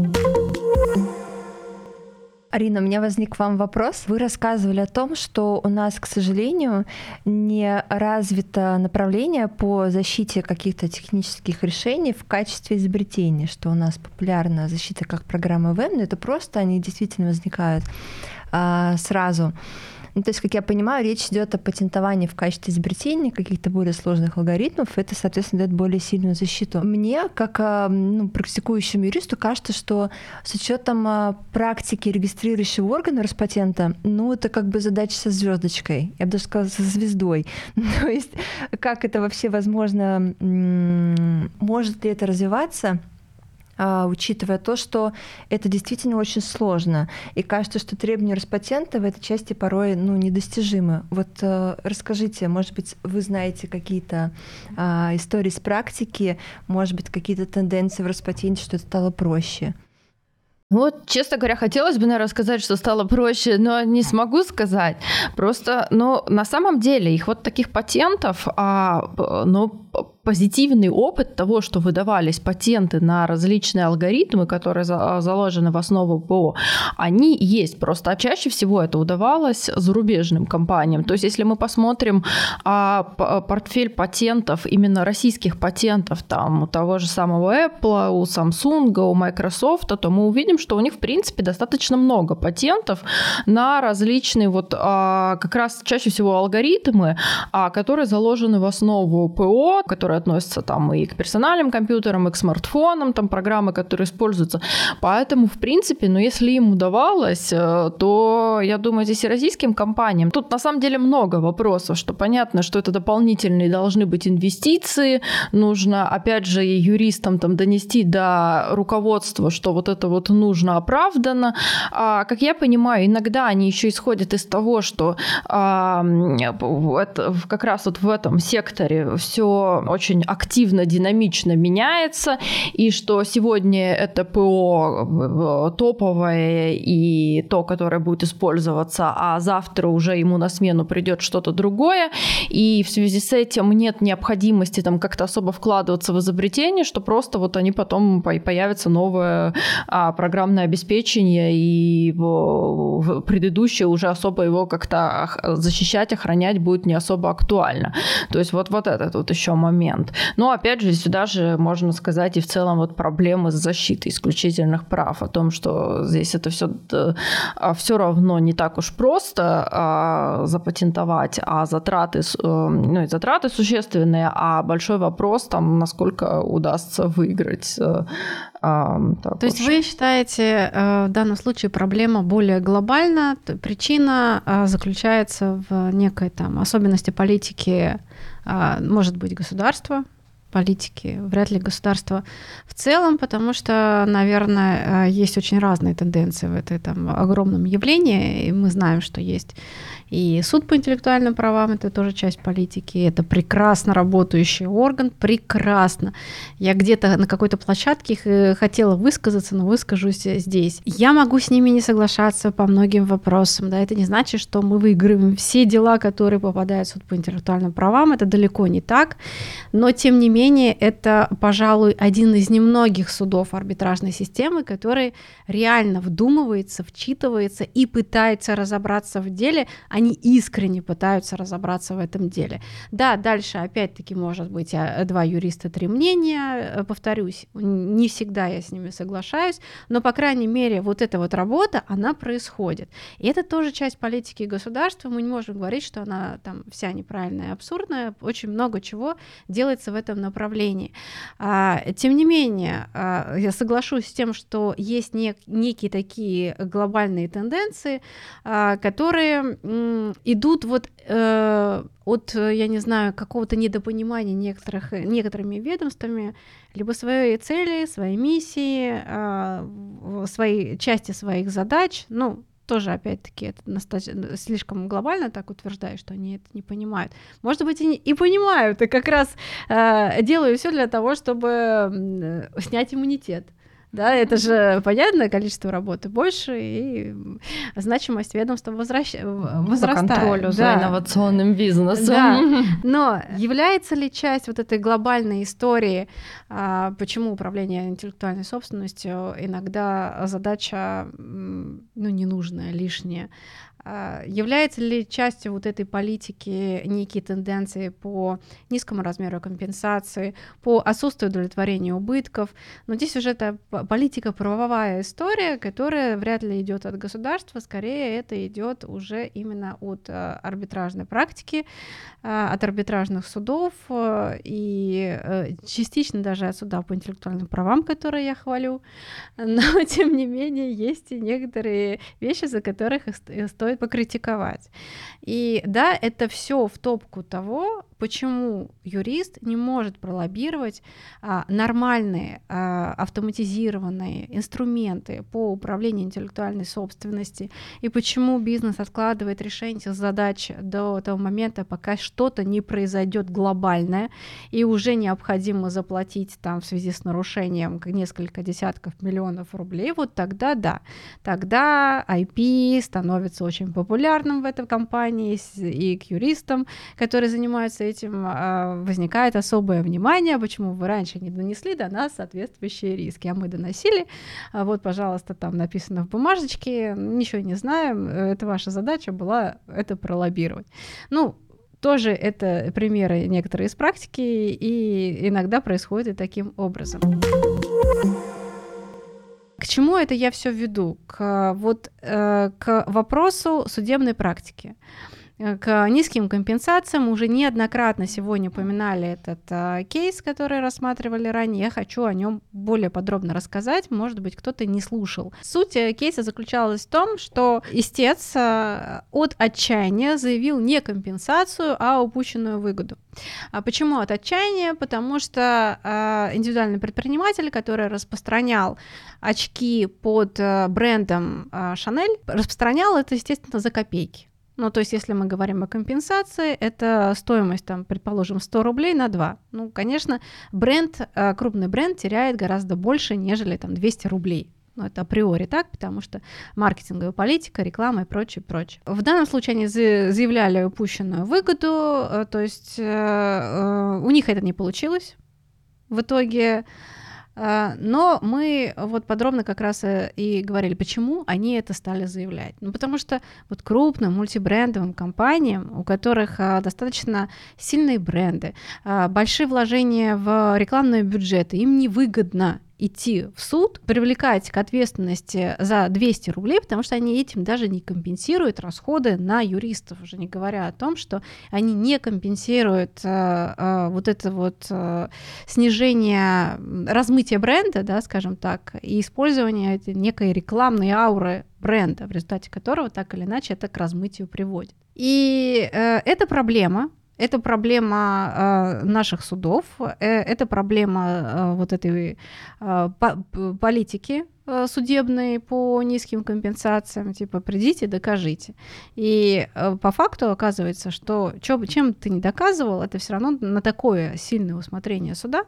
Арина, у меня возник к вам вопрос. Вы рассказывали о том, что у нас, к сожалению, не развито направление по защите каких-то технических решений в качестве изобретения, что у нас популярна защита как программа ВМ, но это просто они действительно возникают а, сразу. Ну, то есть, как я понимаю, речь идет о патентовании в качестве изобретения каких-то более сложных алгоритмов. Это, соответственно, дает более сильную защиту. Мне, как а, ну, практикующему юристу, кажется, что с учетом а, практики регистрирующего органа Роспатента, ну, это как бы задача со звездочкой. Я бы даже сказала, со звездой. То есть, как это вообще возможно? Может ли это развиваться? А, учитывая то, что это действительно очень сложно. И кажется, что требования Роспатента в этой части порой ну, недостижимы. Вот а, расскажите, может быть, вы знаете какие-то а, истории с практики, может быть, какие-то тенденции в Роспатенте, что это стало проще? Вот, честно говоря, хотелось бы, наверное, сказать, что стало проще, но не смогу сказать. Просто, ну, на самом деле, их вот таких патентов, а, ну, позитивный опыт того, что выдавались патенты на различные алгоритмы, которые за, заложены в основу ПО, они есть. Просто чаще всего это удавалось зарубежным компаниям. То есть, если мы посмотрим а, портфель патентов, именно российских патентов, там, у того же самого Apple, у Samsung, у Microsoft, то мы увидим, что у них, в принципе, достаточно много патентов на различные вот а, как раз чаще всего алгоритмы, а, которые заложены в основу ПО, которые относятся там и к персональным компьютерам, и к смартфонам, там программы, которые используются. Поэтому, в принципе, ну, если им удавалось, э, то, я думаю, здесь и российским компаниям. Тут, на самом деле, много вопросов, что понятно, что это дополнительные должны быть инвестиции, нужно, опять же, юристам там донести до руководства, что вот это вот нужно оправдано. А, как я понимаю, иногда они еще исходят из того, что а, это, как раз вот в этом секторе все очень очень активно, динамично меняется, и что сегодня это ПО топовое и то, которое будет использоваться, а завтра уже ему на смену придет что-то другое, и в связи с этим нет необходимости там как-то особо вкладываться в изобретение, что просто вот они потом появится новое а, программное обеспечение, и в предыдущее уже особо его как-то защищать, охранять будет не особо актуально. То есть вот, вот этот вот еще момент. Но опять же, сюда же можно сказать и в целом вот проблемы с защитой исключительных прав, о том, что здесь это все, а, все равно не так уж просто а, запатентовать, а затраты, э, ну, и затраты существенные, а большой вопрос там, насколько удастся выиграть. Э, так То есть вы считаете э, в данном случае проблема более глобальна, причина заключается в некой там особенности политики, может быть, государства, политики, вряд ли государства в целом, потому что, наверное, есть очень разные тенденции в этой там огромном явлении, и мы знаем, что есть и суд по интеллектуальным правам это тоже часть политики. Это прекрасно работающий орган, прекрасно. Я где-то на какой-то площадке э, хотела высказаться, но выскажусь здесь. Я могу с ними не соглашаться по многим вопросам. Да, это не значит, что мы выигрываем все дела, которые попадают в суд по интеллектуальным правам. Это далеко не так. Но тем не менее, это, пожалуй, один из немногих судов арбитражной системы, который реально вдумывается, вчитывается и пытается разобраться в деле, они искренне пытаются разобраться в этом деле. Да, дальше опять-таки может быть а, два юриста, три мнения, э, повторюсь, не всегда я с ними соглашаюсь, но, по крайней мере, вот эта вот работа, она происходит. И это тоже часть политики государства, мы не можем говорить, что она там вся неправильная абсурдная, очень много чего делается в этом направлении. А, тем не менее, а, я соглашусь с тем, что есть нек- некие такие глобальные тенденции, а, которые идут вот э, от, я не знаю, какого-то недопонимания некоторых, некоторыми ведомствами либо своей цели, своей миссии, своей части своих задач, ну, тоже, опять-таки, это слишком глобально так утверждаю, что они это не понимают. Может быть, и, не, и понимают, и как раз э, делаю все для того, чтобы э, снять иммунитет. Да, это же понятное количество работы больше, и значимость ведомства возвращ... возрастает. По контролю да. за инновационным бизнесом. Да. Но является ли часть вот этой глобальной истории, а, почему управление интеллектуальной собственностью иногда задача ну, ненужная, лишняя, является ли частью вот этой политики некие тенденции по низкому размеру компенсации, по отсутствию удовлетворения убытков? Но здесь уже это политика правовая история, которая вряд ли идет от государства, скорее это идет уже именно от а, арбитражной практики, а, от арбитражных судов и э, частично даже от суда по интеллектуальным правам, которые я хвалю. Но тем не менее есть и некоторые вещи, за которых стоит стоит покритиковать. И да, это все в топку того, почему юрист не может пролоббировать а, нормальные а, автоматизированные инструменты по управлению интеллектуальной собственности, и почему бизнес откладывает решение задач до того момента, пока что-то не произойдет глобальное, и уже необходимо заплатить там в связи с нарушением несколько десятков миллионов рублей, вот тогда да, тогда IP становится очень популярным в этой компании и к юристам, которые занимаются этим а, возникает особое внимание, почему вы раньше не донесли до нас соответствующие риски, а мы доносили. А вот, пожалуйста, там написано в бумажечке, ничего не знаем, это ваша задача была это пролоббировать. Ну, тоже это примеры некоторые из практики, и иногда происходит и таким образом. К чему это я все веду? К, вот, э, к вопросу судебной практики. Э, к низким компенсациям. Уже неоднократно сегодня упоминали этот а, кейс, который рассматривали ранее. Я хочу о нем более подробно рассказать. Может быть, кто-то не слушал. Суть э, кейса заключалась в том, что истец а, от отчаяния заявил не компенсацию, а упущенную выгоду. А почему от отчаяния? Потому что а, индивидуальный предприниматель, который распространял очки под брендом Chanel, распространял это, естественно, за копейки. Ну, то есть, если мы говорим о компенсации, это стоимость, там, предположим, 100 рублей на 2. Ну, конечно, бренд, э, крупный бренд теряет гораздо больше, нежели там 200 рублей. Ну, это априори так, потому что маркетинговая политика, реклама и прочее, прочее. В данном случае они заявляли упущенную выгоду, э, то есть э, у них это не получилось. В итоге но мы вот подробно как раз э, и говорили, почему они это стали заявлять. Ну, потому что вот крупным мультибрендовым компаниям, у которых а, достаточно сильные бренды, а, большие вложения в рекламные бюджеты, им невыгодно идти в суд, привлекать к ответственности за 200 рублей, потому что они этим даже не компенсируют расходы на юристов, уже не говоря о том, что они не компенсируют э, э, вот это вот э, снижение, размытие бренда, да, скажем так, и использование этой некой рекламной ауры бренда, в результате которого так или иначе это к размытию приводит. И э, эта проблема, это проблема э, наших судов, э, это проблема э, вот этой э, по политики э, судебной по низким компенсациям, типа придите, докажите. И э, по факту оказывается, что чё, чем ты не доказывал, это все равно на такое сильное усмотрение суда,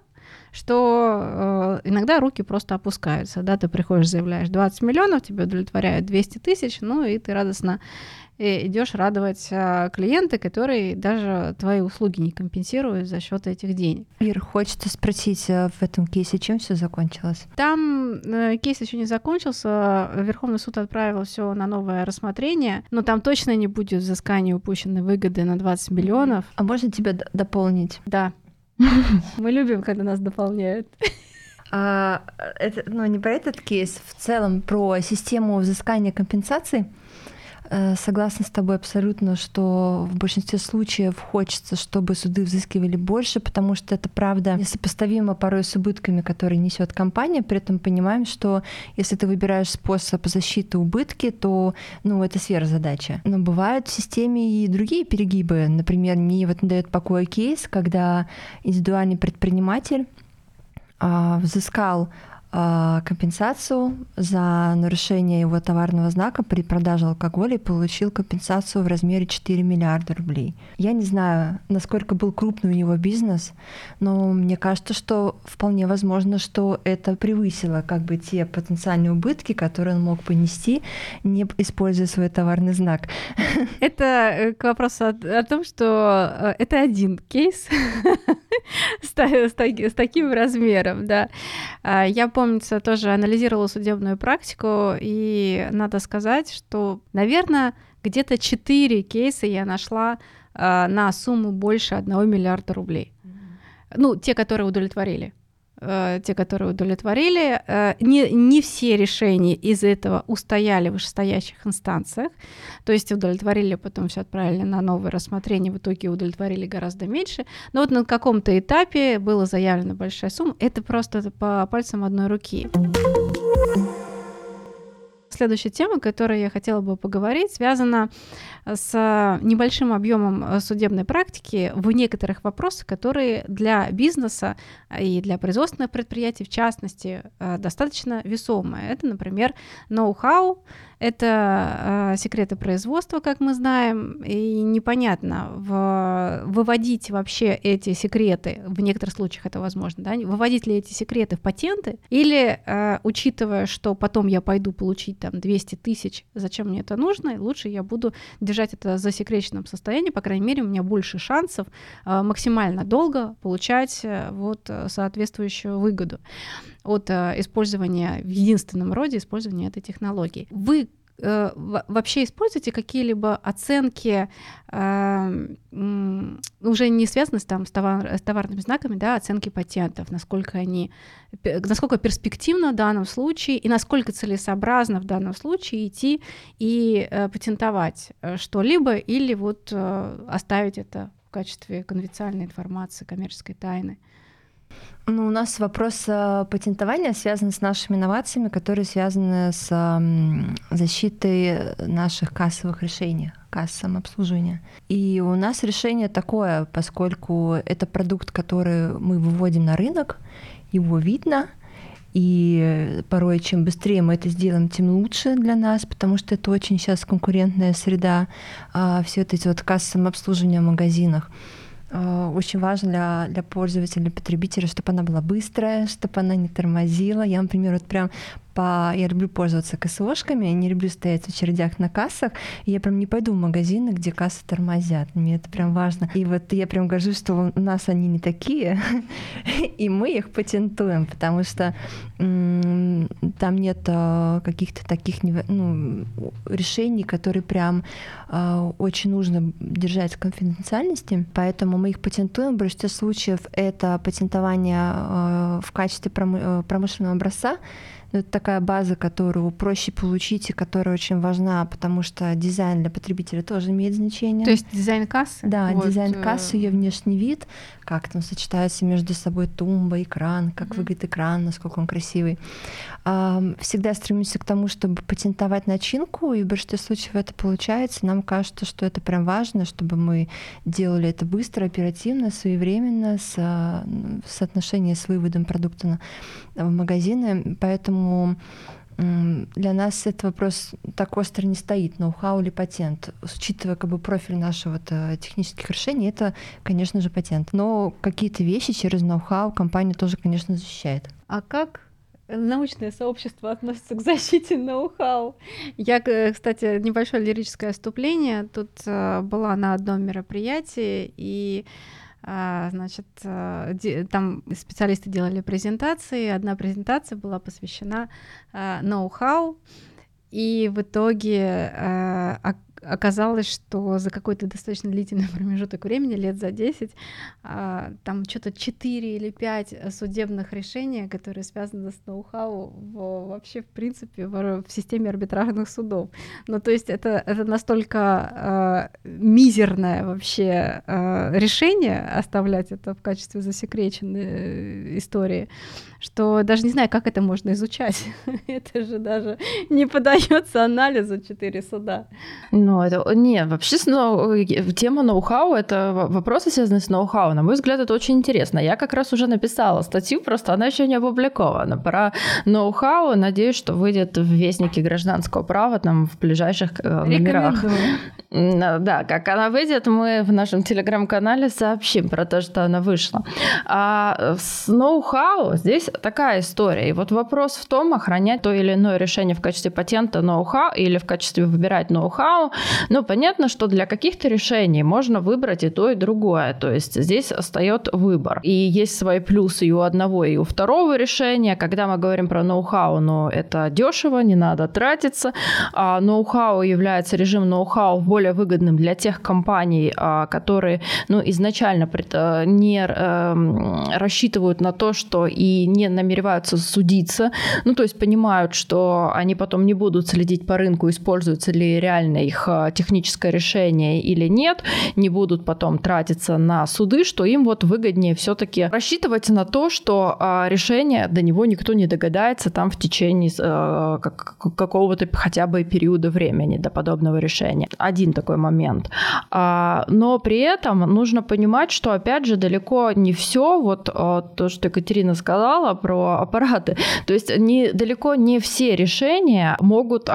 что э, иногда руки просто опускаются, да, ты приходишь, заявляешь 20 миллионов, тебе удовлетворяют 200 тысяч, ну и ты радостно и идешь радовать а, клиента, который даже твои услуги не компенсирует за счет этих денег. Ир, хочется спросить а, в этом кейсе, чем все закончилось? Там э, кейс еще не закончился. Верховный суд отправил все на новое рассмотрение, но там точно не будет взыскания упущенной выгоды на 20 миллионов. А можно тебя дополнить? Да. Мы любим, когда нас дополняют. А, это, ну, не про этот кейс, в целом про систему взыскания компенсаций. Э, согласна с тобой абсолютно, что в большинстве случаев хочется, чтобы суды взыскивали больше, потому что это правда несопоставимо порой с убытками, которые несет компания. При этом понимаем, что если ты выбираешь способ защиты убытки, то ну, это сфера задачи. Но бывают в системе и другие перегибы. Например, мне вот не дает покоя кейс, когда индивидуальный предприниматель а, взыскал компенсацию за нарушение его товарного знака при продаже алкоголя и получил компенсацию в размере 4 миллиарда рублей. Я не знаю, насколько был крупный у него бизнес, но мне кажется, что вполне возможно, что это превысило как бы те потенциальные убытки, которые он мог понести, не используя свой товарный знак. Это э, к вопросу о, о том, что э, это один кейс с, с, с таким размером, да. А, я помню, помнится, тоже анализировала судебную практику, и надо сказать, что, наверное, где-то 4 кейса я нашла э, на сумму больше 1 миллиарда рублей. Mm-hmm. Ну, те, которые удовлетворили. Э, те, которые удовлетворили. Э, не, не все решения из этого устояли в вышестоящих инстанциях, то есть удовлетворили, потом все отправили на новое рассмотрение, в итоге удовлетворили гораздо меньше. Но вот на каком-то этапе была заявлена большая сумма, это просто по пальцам одной руки. Следующая тема, о которой я хотела бы поговорить, связана с небольшим объемом э, судебной практики в некоторых вопросах, которые для бизнеса и для производственных предприятий, в частности, э, достаточно весомые. Это, например, ноу-хау, это э, секреты производства, как мы знаем, и непонятно в, выводить вообще эти секреты, в некоторых случаях это возможно, да, выводить ли эти секреты в патенты, или, э, учитывая, что потом я пойду получить там 200 тысяч, зачем мне это нужно, лучше я буду держать это за секреченном состоянии, по крайней мере, у меня больше шансов э, максимально долго получать э, вот соответствующую выгоду от э, использования в единственном роде использования этой технологии. Вы э, вообще используете какие-либо оценки, э, уже не связанные там, с, товар, с товарными знаками, да, оценки патентов, насколько они, насколько перспективно в данном случае и насколько целесообразно в данном случае идти и э, патентовать что-либо или вот оставить это в качестве конфиденциальной информации, коммерческой тайны? Ну, у нас вопрос э, патентования связан с нашими инновациями, которые связаны с защитой наших кассовых решений, кассовым обслуживания. И у нас решение такое, поскольку это продукт, который мы выводим на рынок, его видно, и порой чем быстрее мы это сделаем, тем лучше для нас, потому что это очень сейчас конкурентная среда, а, все эти вот кассовые обслуживания в магазинах. А, очень важно для, для пользователя, для потребителя, чтобы она была быстрая, чтобы она не тормозила. Я, например, вот прям по... Я люблю пользоваться КСОшками, не люблю стоять в очередях на кассах, и я прям не пойду в магазины, где кассы тормозят. Мне это прям важно. И вот я прям горжусь, что у нас они не такие, и мы их патентуем, потому что там нет а, каких-то таких ну, решений, которые прям а, очень нужно держать в конфиденциальности, поэтому мы их патентуем. В большинстве случаев это патентование а, в качестве э, промышленного образца, но это такая база, которую проще получить и которая очень важна, потому что дизайн для потребителя тоже имеет значение. То есть дизайн кассы? Да, вот. дизайн э, кассы, ее внешний вид, как там сочетается между собой тумба, экран, как mm-hmm. выглядит экран, насколько он красивый. Всегда стремимся к тому, чтобы патентовать начинку, и в большинстве случаев это получается. Нам кажется, что это прям важно, чтобы мы делали это быстро, оперативно, своевременно, с, в соотношении с выводом продукта в магазины. Поэтому Поэтому для нас этот вопрос так остро не стоит, ноу-хау или патент. Учитывая как бы профиль нашего технических решений, это, конечно же, патент. Но какие-то вещи через ноу-хау компания тоже, конечно, защищает. А как научное сообщество относится к защите ноу-хау. Я, кстати, небольшое лирическое отступление. Тут э, была на одном мероприятии, и значит, э, там специалисты делали презентации, одна презентация была посвящена э, ноу-хау, и в итоге э, оказалось, что за какой-то достаточно длительный промежуток времени, лет за 10, а, там что-то 4 или 5 судебных решений, которые связаны с ноу-хау вообще, в принципе, в, в системе арбитражных судов. Ну, то есть это, это настолько э, мизерное вообще э, решение оставлять это в качестве засекреченной истории, что даже не знаю, как это можно изучать. это же даже не подается анализу четыре суда. Ну, это... Не, вообще ну, тема ноу-хау — это вопросы, связанные с ноу-хау. На мой взгляд, это очень интересно. Я как раз уже написала статью, просто она еще не опубликована. Про ноу-хау. Надеюсь, что выйдет в Вестнике гражданского права там в ближайших э, номерах. Да, как она выйдет, мы в нашем телеграм-канале сообщим про то, что она вышла. А с ноу-хау здесь такая история. И вот вопрос в том, охранять то или иное решение в качестве патента ноу-хау или в качестве выбирать ноу-хау. Ну, понятно, что для каких-то решений можно выбрать и то, и другое. То есть здесь остается выбор. И есть свои плюсы и у одного, и у второго решения. Когда мы говорим про ноу-хау, ну, это дешево, не надо тратиться. А ноу-хау является режим ноу-хау более выгодным для тех компаний, а, которые, ну, изначально не эм, рассчитывают на то, что и не намереваются судиться, ну, то есть понимают, что они потом не будут следить по рынку, используется ли реально их а, техническое решение или нет, не будут потом тратиться на суды, что им вот выгоднее все-таки рассчитывать на то, что а, решение до него никто не догадается там в течение а, какого-то хотя бы периода времени до подобного решения. Один такой момент. Но при этом нужно понимать, что опять же далеко не все, вот то, что Екатерина сказала про аппараты, то есть не, далеко не все решения могут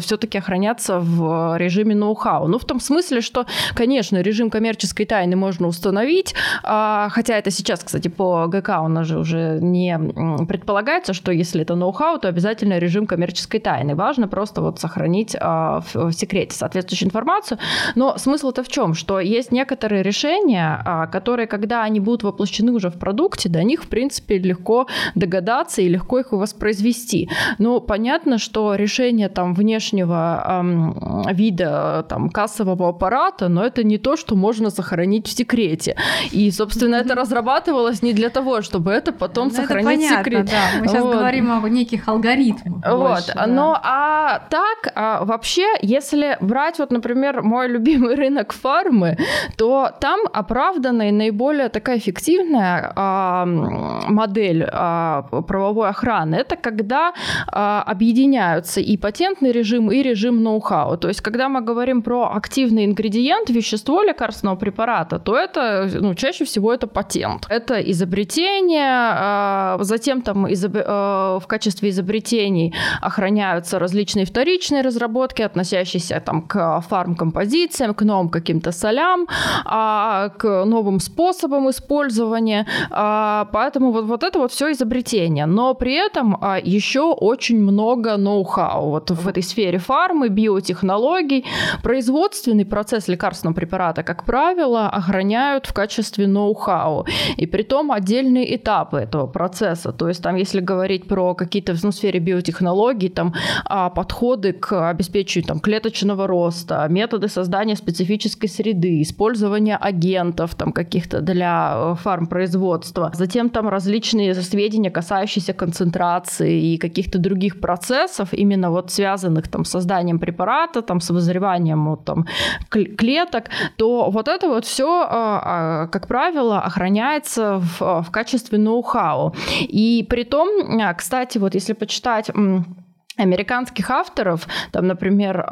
все-таки охраняться в режиме ноу-хау. Ну, в том смысле, что, конечно, режим коммерческой тайны можно установить, а, хотя это сейчас, кстати, по ГК у нас же уже не предполагается, что если это ноу-хау, то обязательно режим коммерческой тайны. Важно просто вот сохранить а, в, секрете соответствующую информацию. Но смысл-то в чем? Что есть некоторые решения, а, которые, когда они будут воплощены уже в продукте, до них, в принципе, легко догадаться и легко их воспроизвести. Но понятно, что решение там внешнего эм, вида там, кассового аппарата, но это не то, что можно сохранить в секрете. И, собственно, это разрабатывалось не для того, чтобы это потом ну, сохранить это понятно, в секрете. Да. Мы сейчас вот. говорим о неких алгоритмах. Вот. Больше, да. Но а так, а, вообще, если брать, вот, например, мой любимый рынок фармы, то там оправданная и наиболее такая эффективная а, модель а, правовой охраны это когда а, объединяются и патентный режим, и режим ноу-хау. То есть, когда когда мы говорим про активный ингредиент, вещество лекарственного препарата, то это, ну, чаще всего это патент. Это изобретение, а, затем там изоб... А, в качестве изобретений охраняются различные вторичные разработки, относящиеся там к фармкомпозициям, к новым каким-то солям, а, к новым способам использования. Поэтому вот, вот это вот все изобретение. Но при этом еще очень много ноу-хау вот в этой сфере фармы, биотехнологий. Производственный процесс лекарственного препарата, как правило, охраняют в качестве ноу-хау. И при том отдельные этапы этого процесса. То есть там, если говорить про какие-то ну, в сфере биотехнологий, там а, подходы к обеспечению там, клеточного роста, методы создания специфической среды, использование агентов там каких-то для э, фармпроизводства. Затем там различные сведения, касающиеся концентрации и каких-то других процессов, именно вот связанных там с созданием препарата, там с вызреванием вот, там, клеток, то вот это вот все, а, а, как правило, охраняется в, в качестве ноу-хау. И при том, а, кстати, вот если почитать американских авторов, там, например,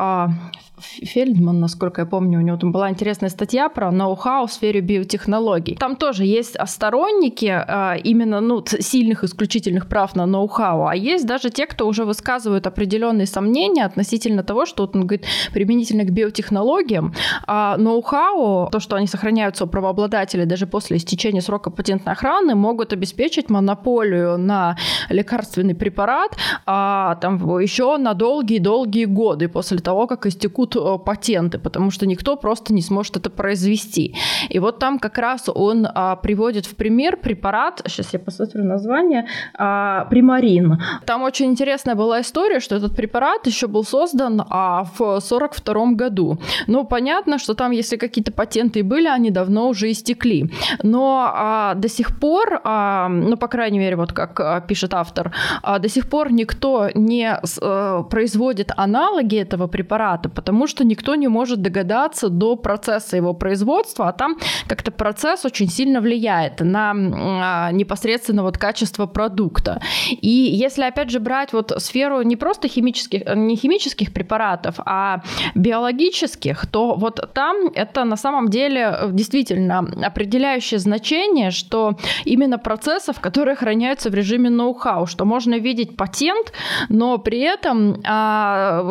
Фельдман, насколько я помню, у него там была интересная статья про ноу-хау в сфере биотехнологий. Там тоже есть сторонники а, именно ну, сильных исключительных прав на ноу-хау, а есть даже те, кто уже высказывают определенные сомнения относительно того, что вот он говорит применительно к биотехнологиям, а ноу-хау, то, что они сохраняются у правообладателей даже после истечения срока патентной охраны, могут обеспечить монополию на лекарственный препарат а, там, еще на долгие-долгие годы после того, как истекут Э, патенты, потому что никто просто не сможет это произвести. И вот там как раз он а, приводит в пример препарат, сейчас я посмотрю название, а, примарин. Там очень интересная была история, что этот препарат еще был создан а, в 42 году. Ну, понятно, что там, если какие-то патенты были, они давно уже истекли. Но а, до сих пор, а, ну, по крайней мере, вот как а, пишет автор, а, до сих пор никто не а, производит аналоги этого препарата, потому потому что никто не может догадаться до процесса его производства, а там как-то процесс очень сильно влияет на а, непосредственно вот качество продукта. И если, опять же, брать вот сферу не просто химических, не химических препаратов, а биологических, то вот там это на самом деле действительно определяющее значение, что именно процессов, которые храняются в режиме ноу-хау, что можно видеть патент, но при этом а,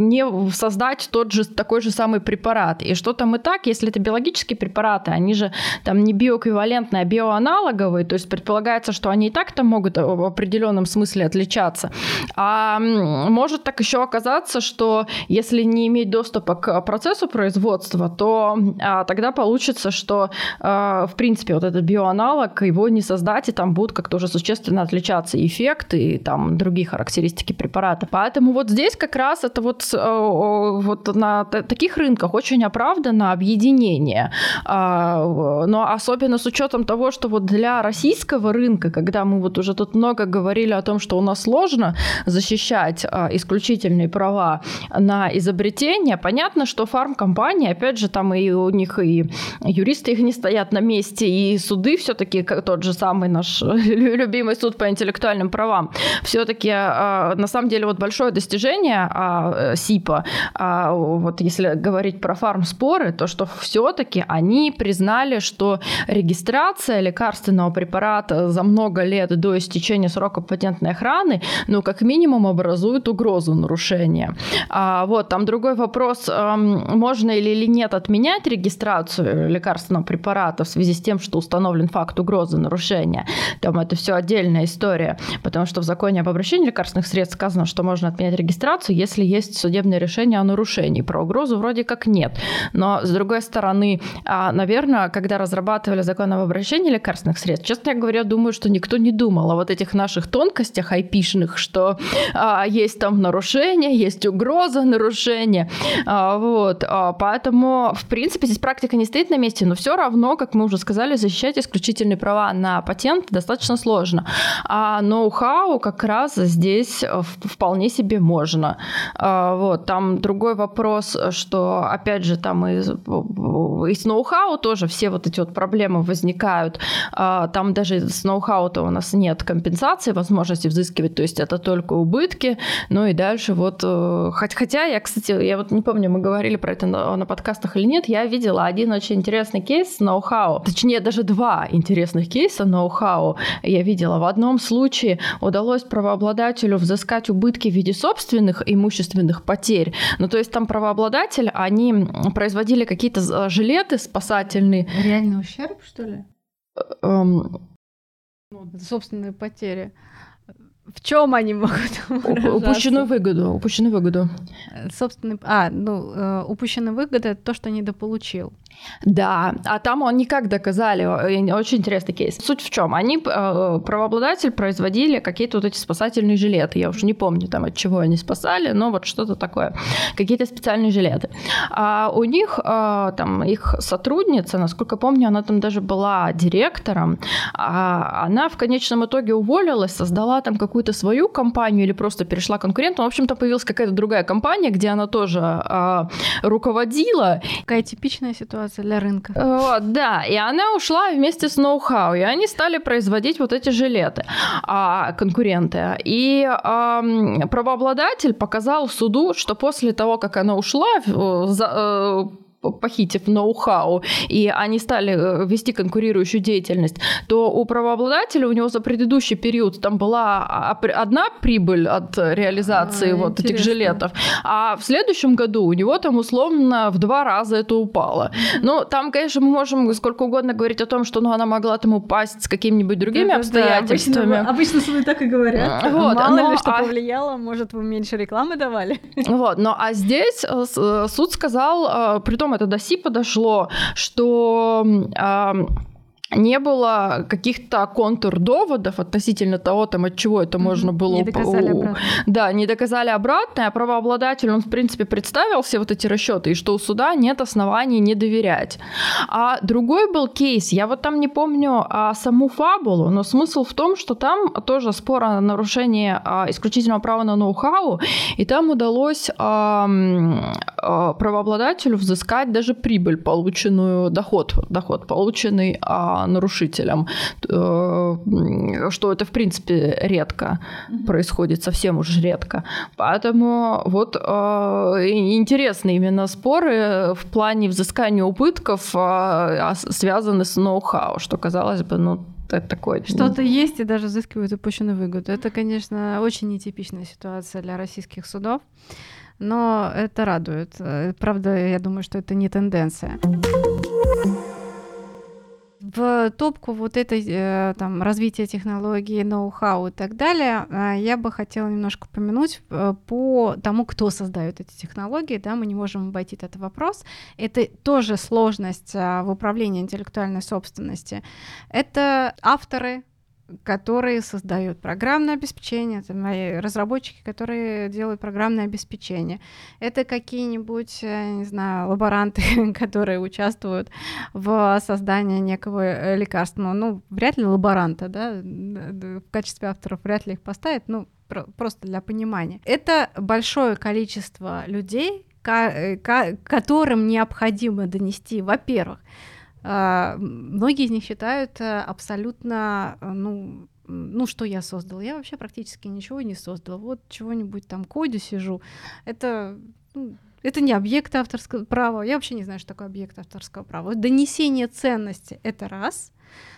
не создать тот же, такой же самый препарат. И что там и так, если это биологические препараты, они же там не биоэквивалентные, а биоаналоговые, то есть предполагается, что они и так там могут в определенном смысле отличаться. А может так еще оказаться, что если не иметь доступа к процессу производства, то а, тогда получится, что а, в принципе вот этот биоаналог, его не создать, и там будут как-то уже существенно отличаться эффекты и там другие характеристики препарата. Поэтому вот здесь как раз это вот, вот на таких рынках очень оправдано объединение. А, но особенно с учетом того, что вот для российского рынка, когда мы вот уже тут много говорили о том, что у нас сложно защищать а, исключительные права на изобретение, понятно, что фармкомпании, опять же, там и у них и юристы их не стоят на месте, и суды все-таки, тот же самый наш любимый суд по интеллектуальным правам, все-таки а, на самом деле вот большое достижение СИПа вот если говорить про фармспоры, то что все-таки они признали, что регистрация лекарственного препарата за много лет до истечения срока патентной охраны, ну, как минимум, образует угрозу нарушения. А, вот, там другой вопрос, можно или, или нет отменять регистрацию лекарственного препарата в связи с тем, что установлен факт угрозы нарушения. Там это все отдельная история, потому что в законе об обращении лекарственных средств сказано, что можно отменять регистрацию, если есть судебное решение о нарушении нарушений. Про угрозу вроде как нет. Но, с другой стороны, а, наверное, когда разрабатывали закон об обращении лекарственных средств, честно говоря, думаю, что никто не думал о вот этих наших тонкостях айпишных, что а, есть там нарушения, есть угроза нарушения. А, вот. А, поэтому, в принципе, здесь практика не стоит на месте, но все равно, как мы уже сказали, защищать исключительные права на патент достаточно сложно. А ноу-хау как раз здесь вполне себе можно. А, вот, там другой вопрос, что, опять же, там из, из ноу-хау тоже все вот эти вот проблемы возникают. А, там даже с ноу-хау-то у нас нет компенсации, возможности взыскивать, то есть это только убытки. Ну и дальше вот, э, хотя я, кстати, я вот не помню, мы говорили про это на, на подкастах или нет, я видела один очень интересный кейс с ноу-хау, точнее даже два интересных кейса ноу-хау я видела. В одном случае удалось правообладателю взыскать убытки в виде собственных имущественных потерь. Ну, то есть там правообладатель, они производили какие-то жилеты спасательные. Реальный ущерб, что ли? Эм... Ну, собственные потери. В чем они могут Упущенную выгоду, упущенную выгоду. Собственный, а, ну, э, упущенная выгода это то, что недополучил. Да, а там они как доказали, очень интересный кейс. Суть в чем? Они, э, правообладатель, производили какие-то вот эти спасательные жилеты. Я уже не помню, там, от чего они спасали, но вот что-то такое. Какие-то специальные жилеты. А у них, э, там, их сотрудница, насколько помню, она там даже была директором, а она в конечном итоге уволилась, создала там какую-то свою компанию или просто перешла конкуренту. В общем-то, появилась какая-то другая компания, где она тоже э, руководила. Какая типичная ситуация ситуация для рынка. Вот, да, и она ушла вместе с ноу-хау, и они стали производить вот эти жилеты, а, конкуренты. И а, правообладатель показал суду, что после того, как она ушла, за, э, похитив ноу-хау, и они стали э, вести конкурирующую деятельность, то у правообладателя у него за предыдущий период там была одна прибыль от реализации а, вот интересно. этих жилетов, а в следующем году у него там условно в два раза это упало. Ну, там, конечно, мы можем сколько угодно говорить о том, что ну, она могла там упасть с какими-нибудь другими да, обстоятельствами. Да, обычно, обычно суды так и говорят. Вот, Мало но, ли что а... повлияло, может, вы меньше рекламы давали. Вот, но а здесь э, э, суд сказал, при том это до СИ подошло, что не было каких-то контур-доводов относительно того, там, от чего это можно было... Не доказали обратно. Да, не доказали обратное, а правообладатель, он, в принципе, представил все вот эти расчеты, и что у суда нет оснований не доверять. А другой был кейс, я вот там не помню а, саму фабулу, но смысл в том, что там тоже спор о нарушении а, исключительного права на ноу-хау, и там удалось а, правообладателю взыскать даже прибыль, полученную, доход, доход полученный а, нарушителям, э, что это, в принципе, редко происходит, совсем уж редко. Поэтому вот э, интересные именно споры в плане взыскания убытков э, связаны с ноу-хау, что, казалось бы, ну, это такое. Что-то есть и даже взыскивают упущенную выгоду. Это, конечно, очень нетипичная ситуация для российских судов, но это радует. Правда, я думаю, что это не тенденция в топку вот этой э, там развития технологий, ноу-хау и так далее, э, я бы хотела немножко упомянуть э, по тому, кто создает эти технологии, да, мы не можем обойти этот вопрос. Это тоже сложность в управлении интеллектуальной собственности. Это авторы которые создают программное обеспечение, это мои разработчики, которые делают программное обеспечение. Это какие-нибудь, э, не знаю, лаборанты, которые участвуют в создании некого э, лекарства. Ну, вряд ли лаборанта, да, в качестве авторов вряд ли их поставят, ну, просто для понимания. Это большое количество людей, э, которым необходимо донести, во-первых, многие из них считают э, абсолютно, э, ну, ну, что я создал? Я вообще практически ничего не создал. Вот чего-нибудь там коде сижу. Это, ну, это не объект авторского права. Я вообще не знаю, что такое объект авторского права. Донесение ценности — это раз.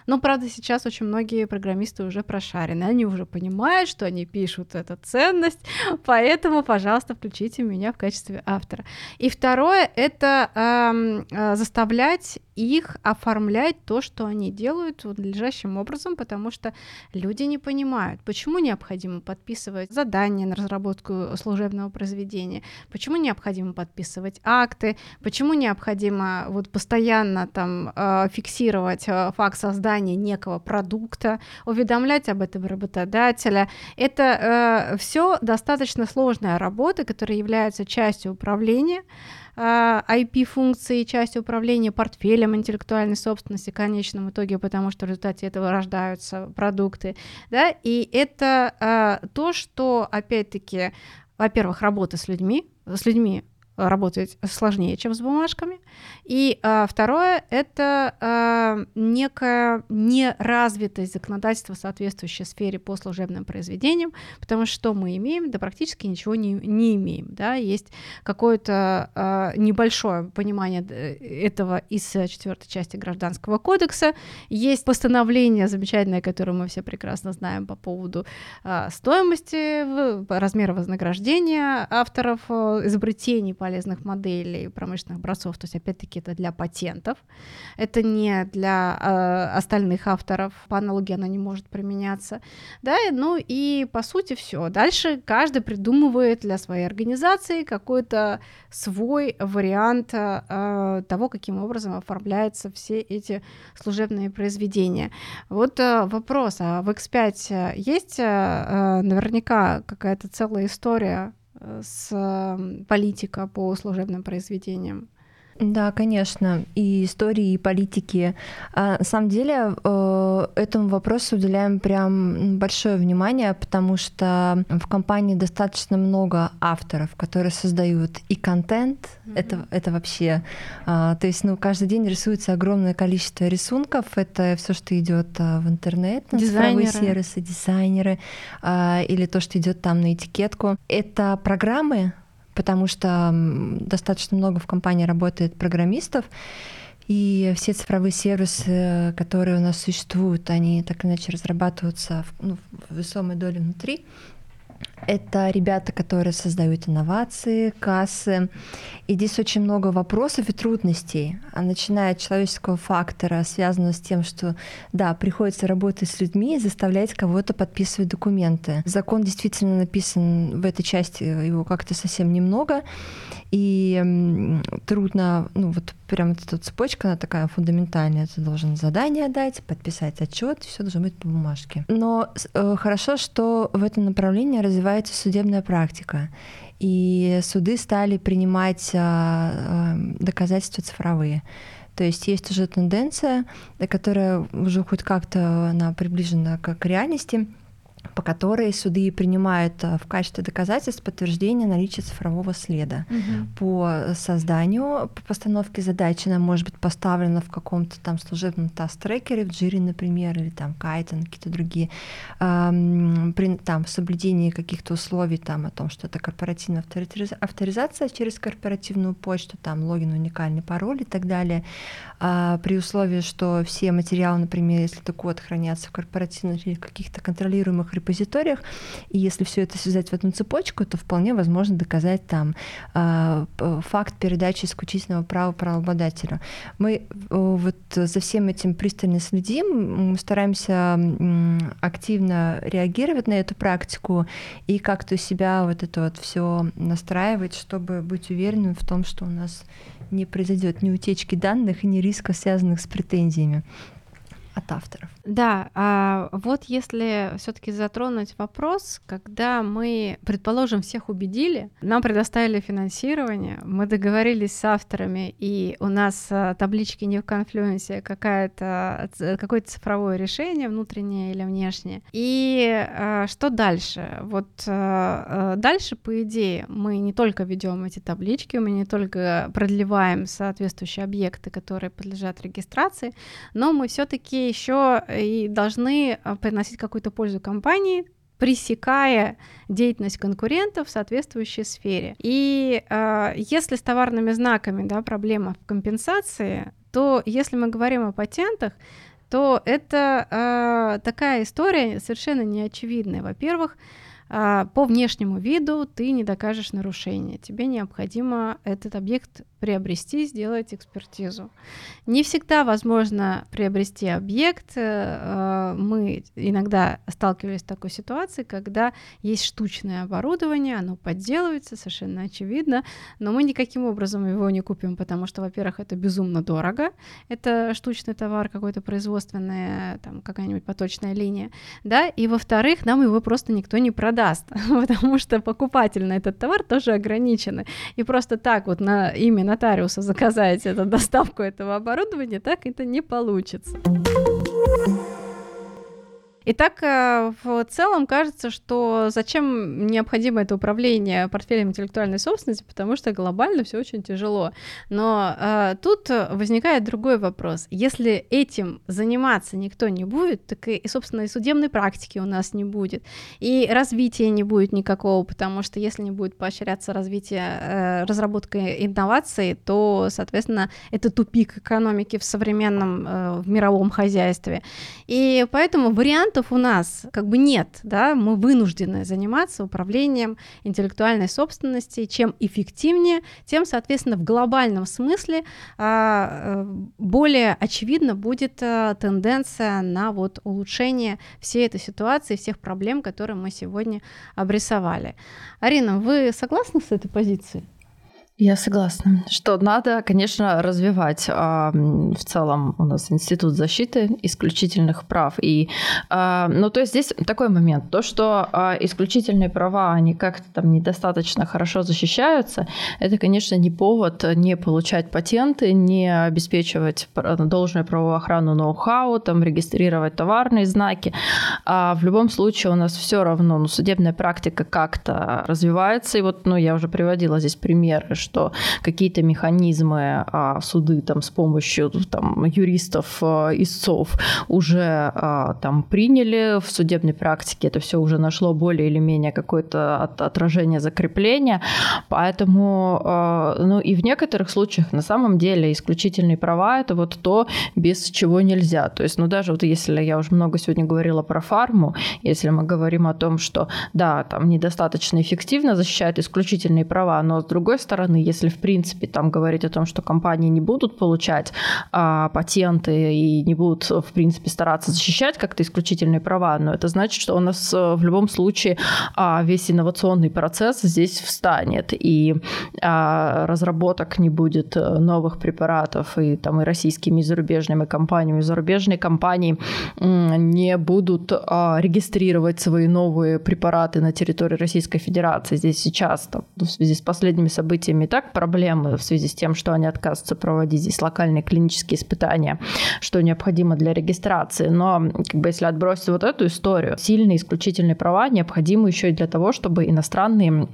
Но, правда, сейчас очень многие программисты уже прошарены, они уже понимают, что они пишут эту ценность, поэтому, пожалуйста, включите меня в качестве автора. И второе — это э, заставлять их оформлять то, что они делают надлежащим образом, потому что люди не понимают, почему необходимо подписывать задания на разработку служебного произведения, почему необходимо подписывать акты, почему необходимо вот постоянно там э, фиксировать э, факт создания некого продукта, уведомлять об этом работодателя. Это э, все достаточно сложная работа, которая является частью управления. IP-функции, а, частью управления портфелем интеллектуальной собственности в конечном итоге, потому что в результате этого рождаются продукты. Да? И это а, то, что, опять-таки, во-первых, работа с людьми, с людьми работать сложнее, чем с бумажками. И а, второе — это а, некая неразвитость законодательства, соответствующей сфере по служебным произведениям, потому что мы имеем? Да практически ничего не, не имеем. Да? Есть какое-то а, небольшое понимание этого из четвертой части Гражданского кодекса, есть постановление замечательное, которое мы все прекрасно знаем по поводу а, стоимости, размера вознаграждения авторов изобретений по полезных моделей промышленных образцов, то есть опять-таки это для патентов, это не для э, остальных авторов, по аналогии она не может применяться, да, ну и по сути все. Дальше каждый придумывает для своей организации какой-то свой вариант э, того, каким образом оформляются все эти служебные произведения. Вот э, вопрос, а в X5 есть э, наверняка какая-то целая история с политика по служебным произведениям. Да, конечно, и истории, и политики. А, на самом деле э, этому вопросу уделяем прям большое внимание, потому что в компании достаточно много авторов, которые создают и контент. Mm-hmm. Это, это вообще, а, то есть, ну, каждый день рисуется огромное количество рисунков. Это все, что идет а, в интернет, на цифровые сервисы, дизайнеры, или то, что идет там на этикетку. Это программы, потому что достаточно много в компании работает программистов, и все цифровые сервисы, которые у нас существуют, они так иначе разрабатываются в, ну, в весомой доле внутри. Это ребята, которые создают инновации, кассы. И здесь очень много вопросов и трудностей, а начиная от человеческого фактора, связанного с тем, что, да, приходится работать с людьми и заставлять кого-то подписывать документы. Закон действительно написан в этой части, его как-то совсем немного, и трудно, ну вот прям эта цепочка, она такая фундаментальная. Ты должен задание дать, подписать отчет, все должно быть по бумажке. Но э, хорошо, что в этом направлении развивается судебная практика. И суды стали принимать э, доказательства цифровые. То есть есть уже тенденция, которая уже хоть как-то она приближена к реальности, по которой суды принимают э, в качестве доказательств подтверждение наличия цифрового следа. Угу. По созданию, по постановке задачи она может быть поставлена в каком-то там служебном таст-трекере, в Jira, например, или там Kaizen, какие-то другие, эм, при там, соблюдении каких-то условий там, о том, что это корпоративная авторизация через корпоративную почту, там логин, уникальный пароль и так далее, э, при условии, что все материалы, например, если это код хранятся в корпоративных или каких-то контролируемых репозиториях, и если все это связать в одну цепочку, то вполне возможно доказать там э, факт передачи исключительного права правообладателю. Мы э, вот за всем этим пристально следим, мы стараемся активно реагировать на эту практику и как-то у себя вот это вот все настраивать, чтобы быть уверенным в том, что у нас не произойдет ни утечки данных, ни риска, связанных с претензиями от авторов. Да, а вот если все-таки затронуть вопрос, когда мы, предположим, всех убедили, нам предоставили финансирование, мы договорились с авторами, и у нас а, таблички не в конфлюенсе, какая-то, какое-то цифровое решение, внутреннее или внешнее. И а, что дальше? Вот а, дальше, по идее, мы не только ведем эти таблички, мы не только продлеваем соответствующие объекты, которые подлежат регистрации, но мы все-таки еще и должны а, приносить какую-то пользу компании, пресекая деятельность конкурентов в соответствующей сфере. И э, если с товарными знаками да, проблема в компенсации, то если мы говорим о патентах, то это э, такая история совершенно неочевидная. Во-первых, э, по внешнему виду ты не докажешь нарушение. Тебе необходимо этот объект приобрести, сделать экспертизу. Не всегда возможно приобрести объект. Э, мы иногда сталкивались с такой ситуацией, когда есть штучное оборудование, оно подделывается, совершенно очевидно, но мы никаким образом его не купим, потому что, во-первых, это безумно дорого, это штучный товар, какой-то производственная, там, какая-нибудь поточная линия, да, и, во-вторых, нам его просто никто не продаст, потому что покупатель на этот товар тоже ограничены, и просто так вот на имя нотариуса заказать эту доставку этого оборудования, так это не получится. Итак, э, в целом кажется, что зачем необходимо это управление портфелем интеллектуальной собственности, потому что глобально все очень тяжело. Но э, тут возникает другой вопрос. Если этим заниматься никто не будет, так и, собственно, и судебной практики у нас не будет, и развития не будет никакого, потому что если не будет поощряться развитие, э, разработка инноваций, то, соответственно, это тупик экономики в современном, э, в мировом хозяйстве. И поэтому вариант вариантов у нас как бы нет, да, мы вынуждены заниматься управлением интеллектуальной собственности. Чем эффективнее, тем, соответственно, в глобальном смысле а, э, более очевидно будет а, тенденция на вот улучшение всей этой ситуации, всех проблем, которые мы сегодня обрисовали. Арина, вы согласны с этой позицией? Я согласна, что надо, конечно, развивать а, в целом у нас институт защиты исключительных прав. И, а, ну, то есть здесь такой момент, то, что а, исключительные права, они как-то там недостаточно хорошо защищаются, это, конечно, не повод не получать патенты, не обеспечивать должную правовую охрану ноу-хау, там, регистрировать товарные знаки. А в любом случае у нас все равно, ну, судебная практика как-то развивается. И вот, ну, я уже приводила здесь примеры, что какие-то механизмы а, суды там с помощью там, юристов, а, истцов уже а, там приняли в судебной практике, это все уже нашло более или менее какое-то от, отражение, закрепление, поэтому, а, ну и в некоторых случаях на самом деле исключительные права это вот то, без чего нельзя, то есть, ну даже вот если я уже много сегодня говорила про фарму, если мы говорим о том, что да, там недостаточно эффективно защищают исключительные права, но с другой стороны стороны, если в принципе там говорить о том, что компании не будут получать а, патенты и не будут в принципе стараться защищать как-то исключительные права, но это значит, что у нас э, в любом случае а, весь инновационный процесс здесь встанет и а, разработок не будет э, новых препаратов и там и российскими и зарубежными компаниями, зарубежные компании не будут а, регистрировать свои новые препараты на территории Российской Федерации. Здесь сейчас там, в связи с последними событиями и так проблемы в связи с тем, что они отказываются проводить здесь локальные клинические испытания, что необходимо для регистрации. Но как бы, если отбросить вот эту историю, сильные исключительные права необходимы еще и для того, чтобы иностранные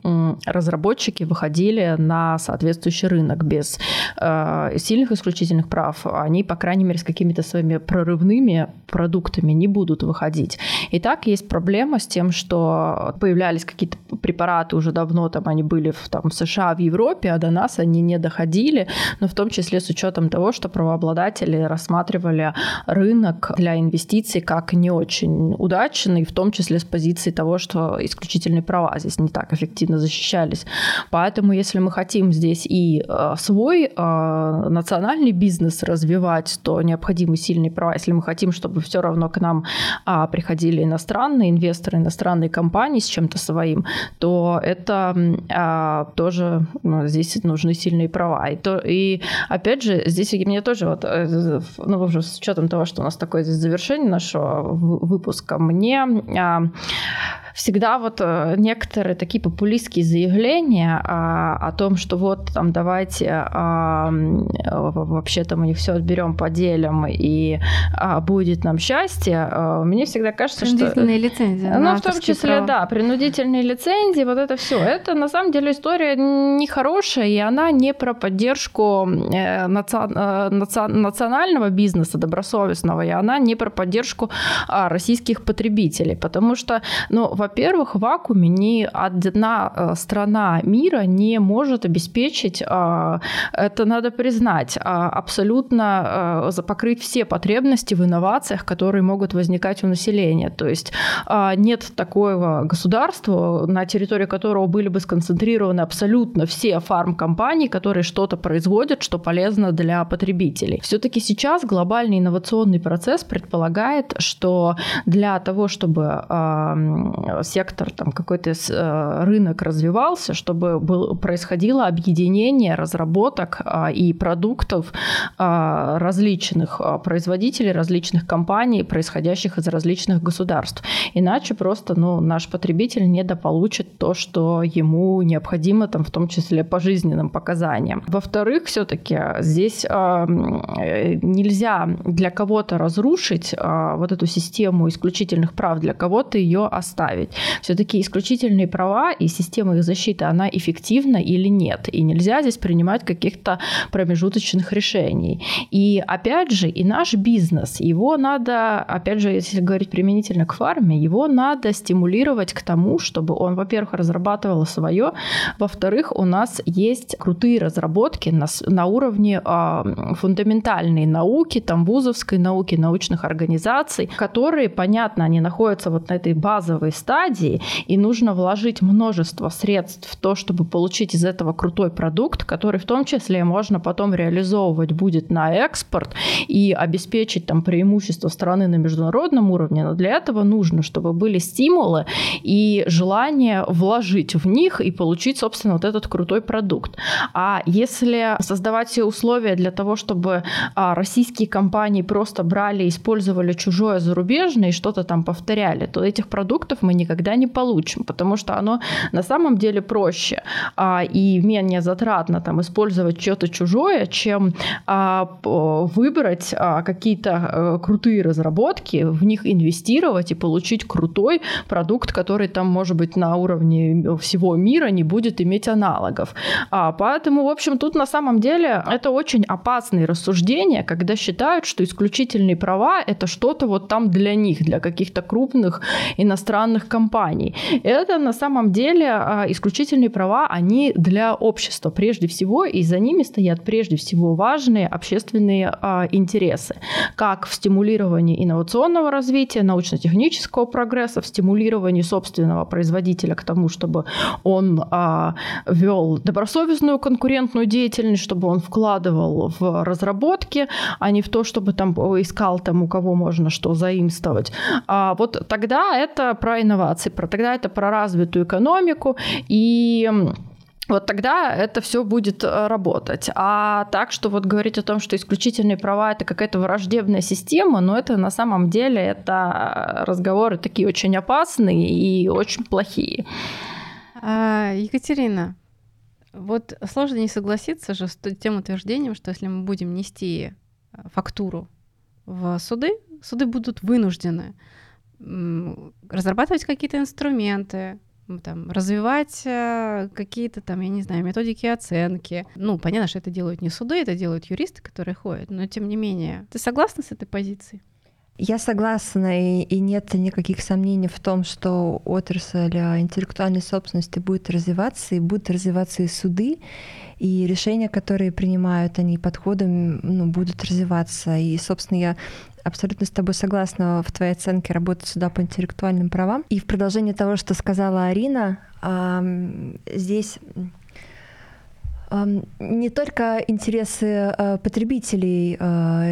разработчики выходили на соответствующий рынок. Без э, сильных исключительных прав они, по крайней мере, с какими-то своими прорывными продуктами не будут выходить. И так есть проблема с тем, что появлялись какие-то препараты уже давно, там они были в, там, в США, в Европе, Европе, а до нас они не доходили, но в том числе с учетом того, что правообладатели рассматривали рынок для инвестиций как не очень удачный, в том числе с позиции того, что исключительные права здесь не так эффективно защищались. Поэтому если мы хотим здесь и э, свой э, национальный бизнес развивать, то необходимы сильные права. Если мы хотим, чтобы все равно к нам а, приходили иностранные инвесторы, иностранные компании с чем-то своим, то это а, тоже ну, здесь нужны сильные права. И, то, и опять же, здесь мне тоже вот, э, ну, уже с учетом того, что у нас такое здесь завершение нашего выпуска, мне а, всегда вот э, некоторые такие популистские заявления а, о том, что вот там давайте а, вообще там у них все отберем, поделим и а, будет нам счастье, а, мне всегда кажется, что... Принудительные лицензии. Ну, в том числе, права. да, принудительные лицензии, вот это все. Это на самом деле история нехорошая, и она не про поддержку э. Э, наци... национального бизнеса добросовестного, и она не про поддержку а, российских потребителей, потому что, ну, во-первых, в вакууме ни одна э, страна мира не может обеспечить, э, это надо признать, абсолютно покрыть все потребности в инновациях, которые могут возникать у населения. То есть нет такого государства, на территории которого были бы сконцентрированы абсолютно все фармкомпании, которые что-то производят, что полезно для потребителей. Все-таки сейчас глобальный инновационный процесс предполагает, что для того, чтобы э, сектор, там какой-то э, рынок развивался, чтобы был, происходило объединение разработок э, и продуктов э, различных э, производителей, различных компаний, происходящих из различных государств. Иначе просто ну, наш потребитель недополучит то, что ему необходимо, там, в том числе по жизненным показаниям. Во-вторых, все-таки здесь э, нельзя для кого-то разрушить э, вот эту систему исключительных прав, для кого-то ее оставить. Все-таки исключительные права и система их защиты, она эффективна или нет. И нельзя здесь принимать каких-то промежуточных решений. И опять же, и наш бизнес, его надо, опять же, если говорить применительно к фарме, его надо стимулировать к тому, чтобы он, во-первых, разрабатывал свое, во-вторых, у нас есть крутые разработки на, на уровне э, фундаментальной науки, там вузовской науки, научных организаций, которые, понятно, они находятся вот на этой базовой стадии, и нужно вложить множество средств в то, чтобы получить из этого крутой продукт, который в том числе можно потом реализовывать будет на экспорт и обеспечить там преимущество страны на международном уровне, но для этого нужно, чтобы были стимулы и желание вложить в них и получить, собственно, вот этот крутой продукт. А если создавать все условия для того, чтобы а, российские компании просто брали использовали чужое зарубежное и что-то там повторяли, то этих продуктов мы никогда не получим, потому что оно на самом деле проще а, и менее затратно там использовать что-то чужое, чем а, выбрать какие-то а, крутые разработки, в них инвестировать и получить крутой продукт, который там может быть на уровне всего мира не будет иметь аналогов. А, поэтому, в общем, тут на самом деле это очень опасные рассуждения, когда считают, что исключительные права это что-то вот там для них, для каких-то крупных иностранных компаний. Это на самом деле а, исключительные права, они для общества прежде всего, и за ними стоят прежде всего важные общественные а, интересы, как в стимулировании инновационного развития, научно-технического прогресса, в стимулировании собственного производителя к тому, чтобы он а, вел добросовестную конкурентную деятельность, чтобы он вкладывал в разработки, а не в то, чтобы там искал там у кого можно что заимствовать. А вот тогда это про инновации, про, тогда это про развитую экономику и вот тогда это все будет э, работать. А так, что вот говорить о том, что исключительные права это какая-то враждебная система, но это на самом деле это разговоры такие очень опасные и очень плохие. А, Екатерина, вот сложно не согласиться же с тем утверждением, что если мы будем нести э, фактуру в суды, суды будут вынуждены разрабатывать какие-то инструменты, там, развивать э, какие-то там, я не знаю, методики оценки. Ну, понятно, что это делают не суды, это делают юристы, которые ходят, но тем не менее. Ты согласна с этой позицией? Я согласна, и, и нет никаких сомнений в том, что отрасль а, интеллектуальной собственности будет развиваться, и будут развиваться и суды, и решения, которые принимают они, подходы ну, будут развиваться. И, собственно, я абсолютно с тобой согласна в твоей оценке работы суда по интеллектуальным правам. И в продолжение того, что сказала Арина, здесь не только интересы а, потребителей а,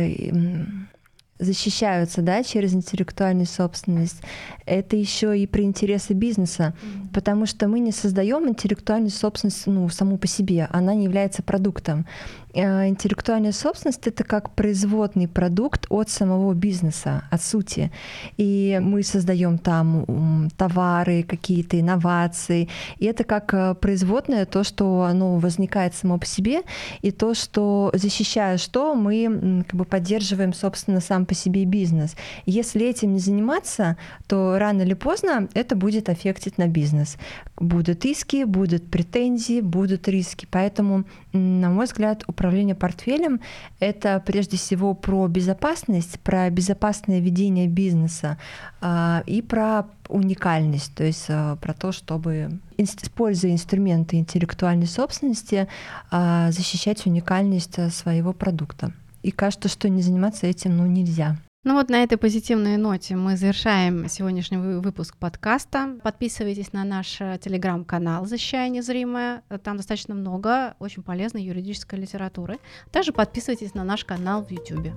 защищаются да, через интеллектуальную собственность, это еще и про интересы бизнеса, mm-hmm. потому что мы не создаем интеллектуальную собственность ну, саму по себе, она не является продуктом. Э, интеллектуальная собственность это как производный продукт от самого бизнеса, от сути. И мы создаем там товары, какие-то инновации. И это как э, производное, то, что оно возникает само по себе, и то, что защищая что, мы как бы поддерживаем, собственно, сам по себе бизнес. Если этим не заниматься, то рано или поздно это будет аффектить на бизнес. Будут иски, будут претензии, будут риски. Поэтому, на мой взгляд, управление портфелем — это прежде всего про безопасность, про безопасное ведение бизнеса э, и про уникальность, то есть э, про то, чтобы, используя инструменты интеллектуальной собственности, э, защищать уникальность своего продукта. И кажется, что не заниматься этим ну, нельзя. Ну вот на этой позитивной ноте мы завершаем сегодняшний выпуск подкаста. Подписывайтесь на наш э, телеграм-канал «Защищая незримое». Там достаточно много очень полезной юридической литературы. Также подписывайтесь на наш канал в YouTube.